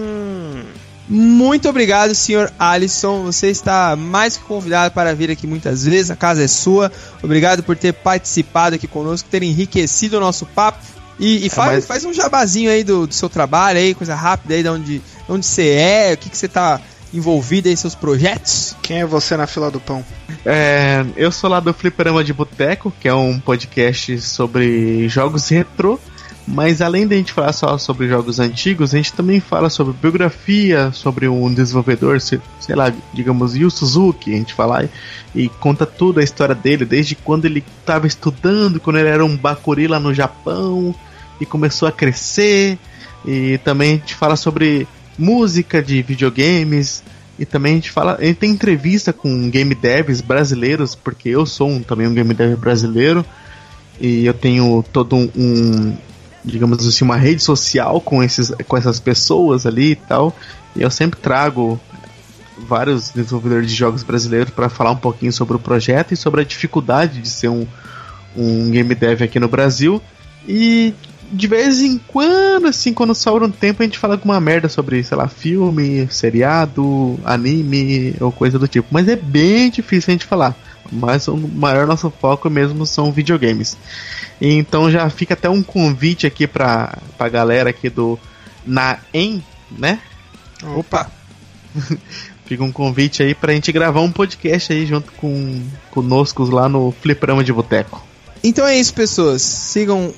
Muito obrigado, senhor Alisson. Você está mais que convidado para vir aqui muitas vezes. A casa é sua. Obrigado por ter participado aqui conosco, ter enriquecido o nosso papo. E, e faz, mas- faz um jabazinho aí do, do seu trabalho aí, coisa rápida aí, de onde, de onde você é, o que, que você está envolvido aí, seus projetos. Quem é você na fila do pão? É, eu sou lá do Fliperama de Boteco, que é um podcast sobre jogos retrô. Mas além da gente falar só sobre jogos antigos, a gente também fala sobre biografia, sobre um desenvolvedor, se- sei lá, digamos, Yu Suzuki, a gente fala e, conta toda a história dele, desde quando ele estava estudando, quando ele era um bakuri lá no Japão e começou a crescer. E também a gente fala sobre música de videogames, e também a gente fala, a gente tem entrevista com game devs brasileiros, porque eu sou um, também um game dev brasileiro, e eu tenho todo um, digamos assim, uma rede social com, esses, com essas pessoas ali e tal, e eu sempre trago vários desenvolvedores de jogos brasileiros para falar um pouquinho sobre o projeto e sobre a dificuldade de ser um, um game dev aqui no Brasil. E de vez em quando, assim, quando sobra um tempo, a gente fala alguma merda sobre, sei lá, filme, seriado, anime ou coisa do tipo. Mas é bem difícil a gente falar. Mas o maior nosso foco mesmo são videogames. Então já fica até um convite aqui pra, pra galera aqui do Naem, né? Opa! Fica um convite aí pra gente gravar um podcast aí junto com conosco lá no Fliperama de Boteco. Então é isso, pessoas. Sigam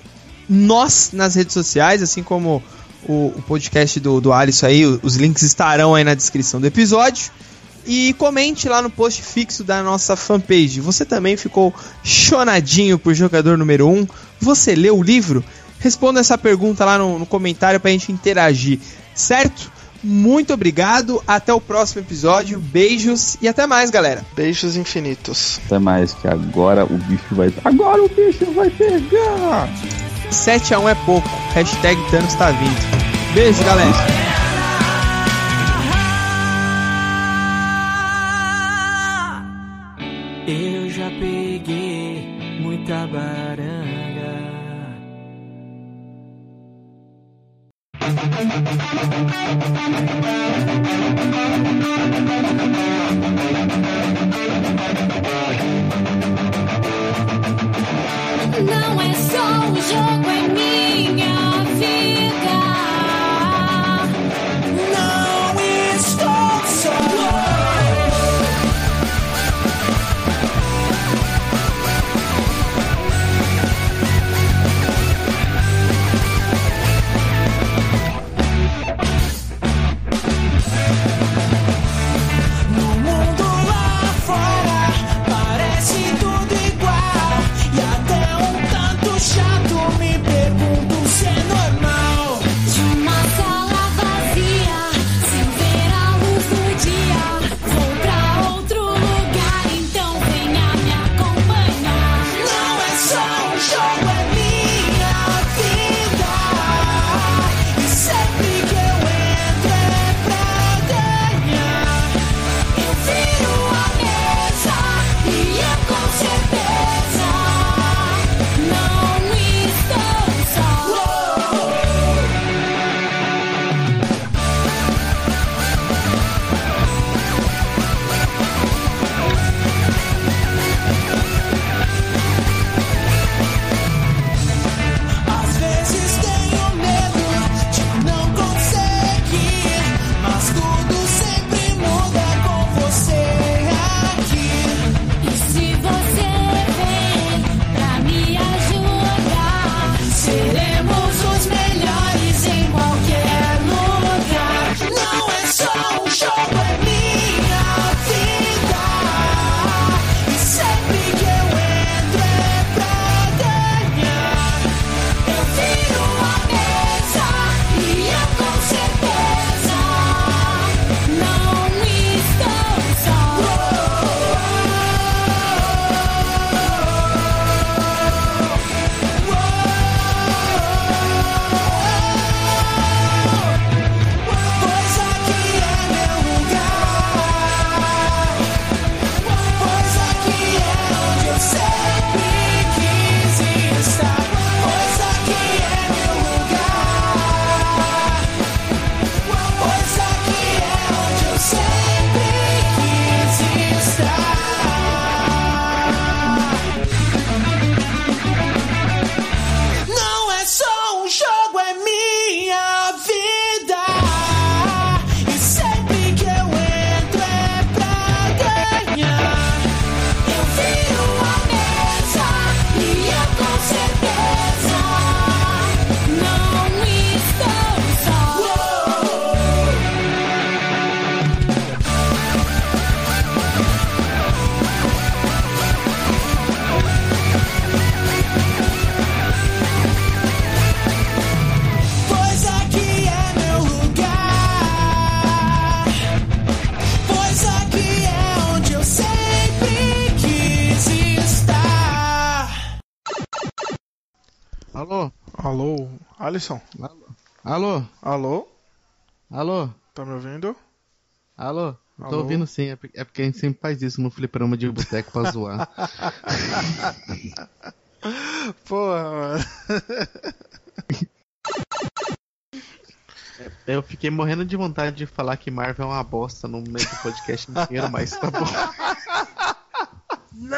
nós nas redes sociais, assim como o, o podcast do, do Alisson aí. Os links estarão aí na descrição do episódio. E comente lá no post fixo da nossa fanpage. Você também ficou chonadinho por jogador número 1? Você leu o livro? Responda essa pergunta lá no, no comentário pra gente interagir, certo? Muito obrigado, até o próximo episódio, beijos e até mais, galera. Beijos infinitos. Até mais, que agora o bicho vai. Agora o bicho vai pegar! 7x1 é pouco, hashtag Thanos tá vindo. Beijo, galera. Não é só um jogo, Alisson. Alô? Alô? Alô? Tá me ouvindo? Alô? Alô? Tô ouvindo sim, é, é porque a gente sempre faz isso no fliperama de boteco pra zoar. Porra, mano. Eu fiquei morrendo de vontade de falar que Marvel é uma bosta no meio do podcast inteiro, mas tá bom. Não!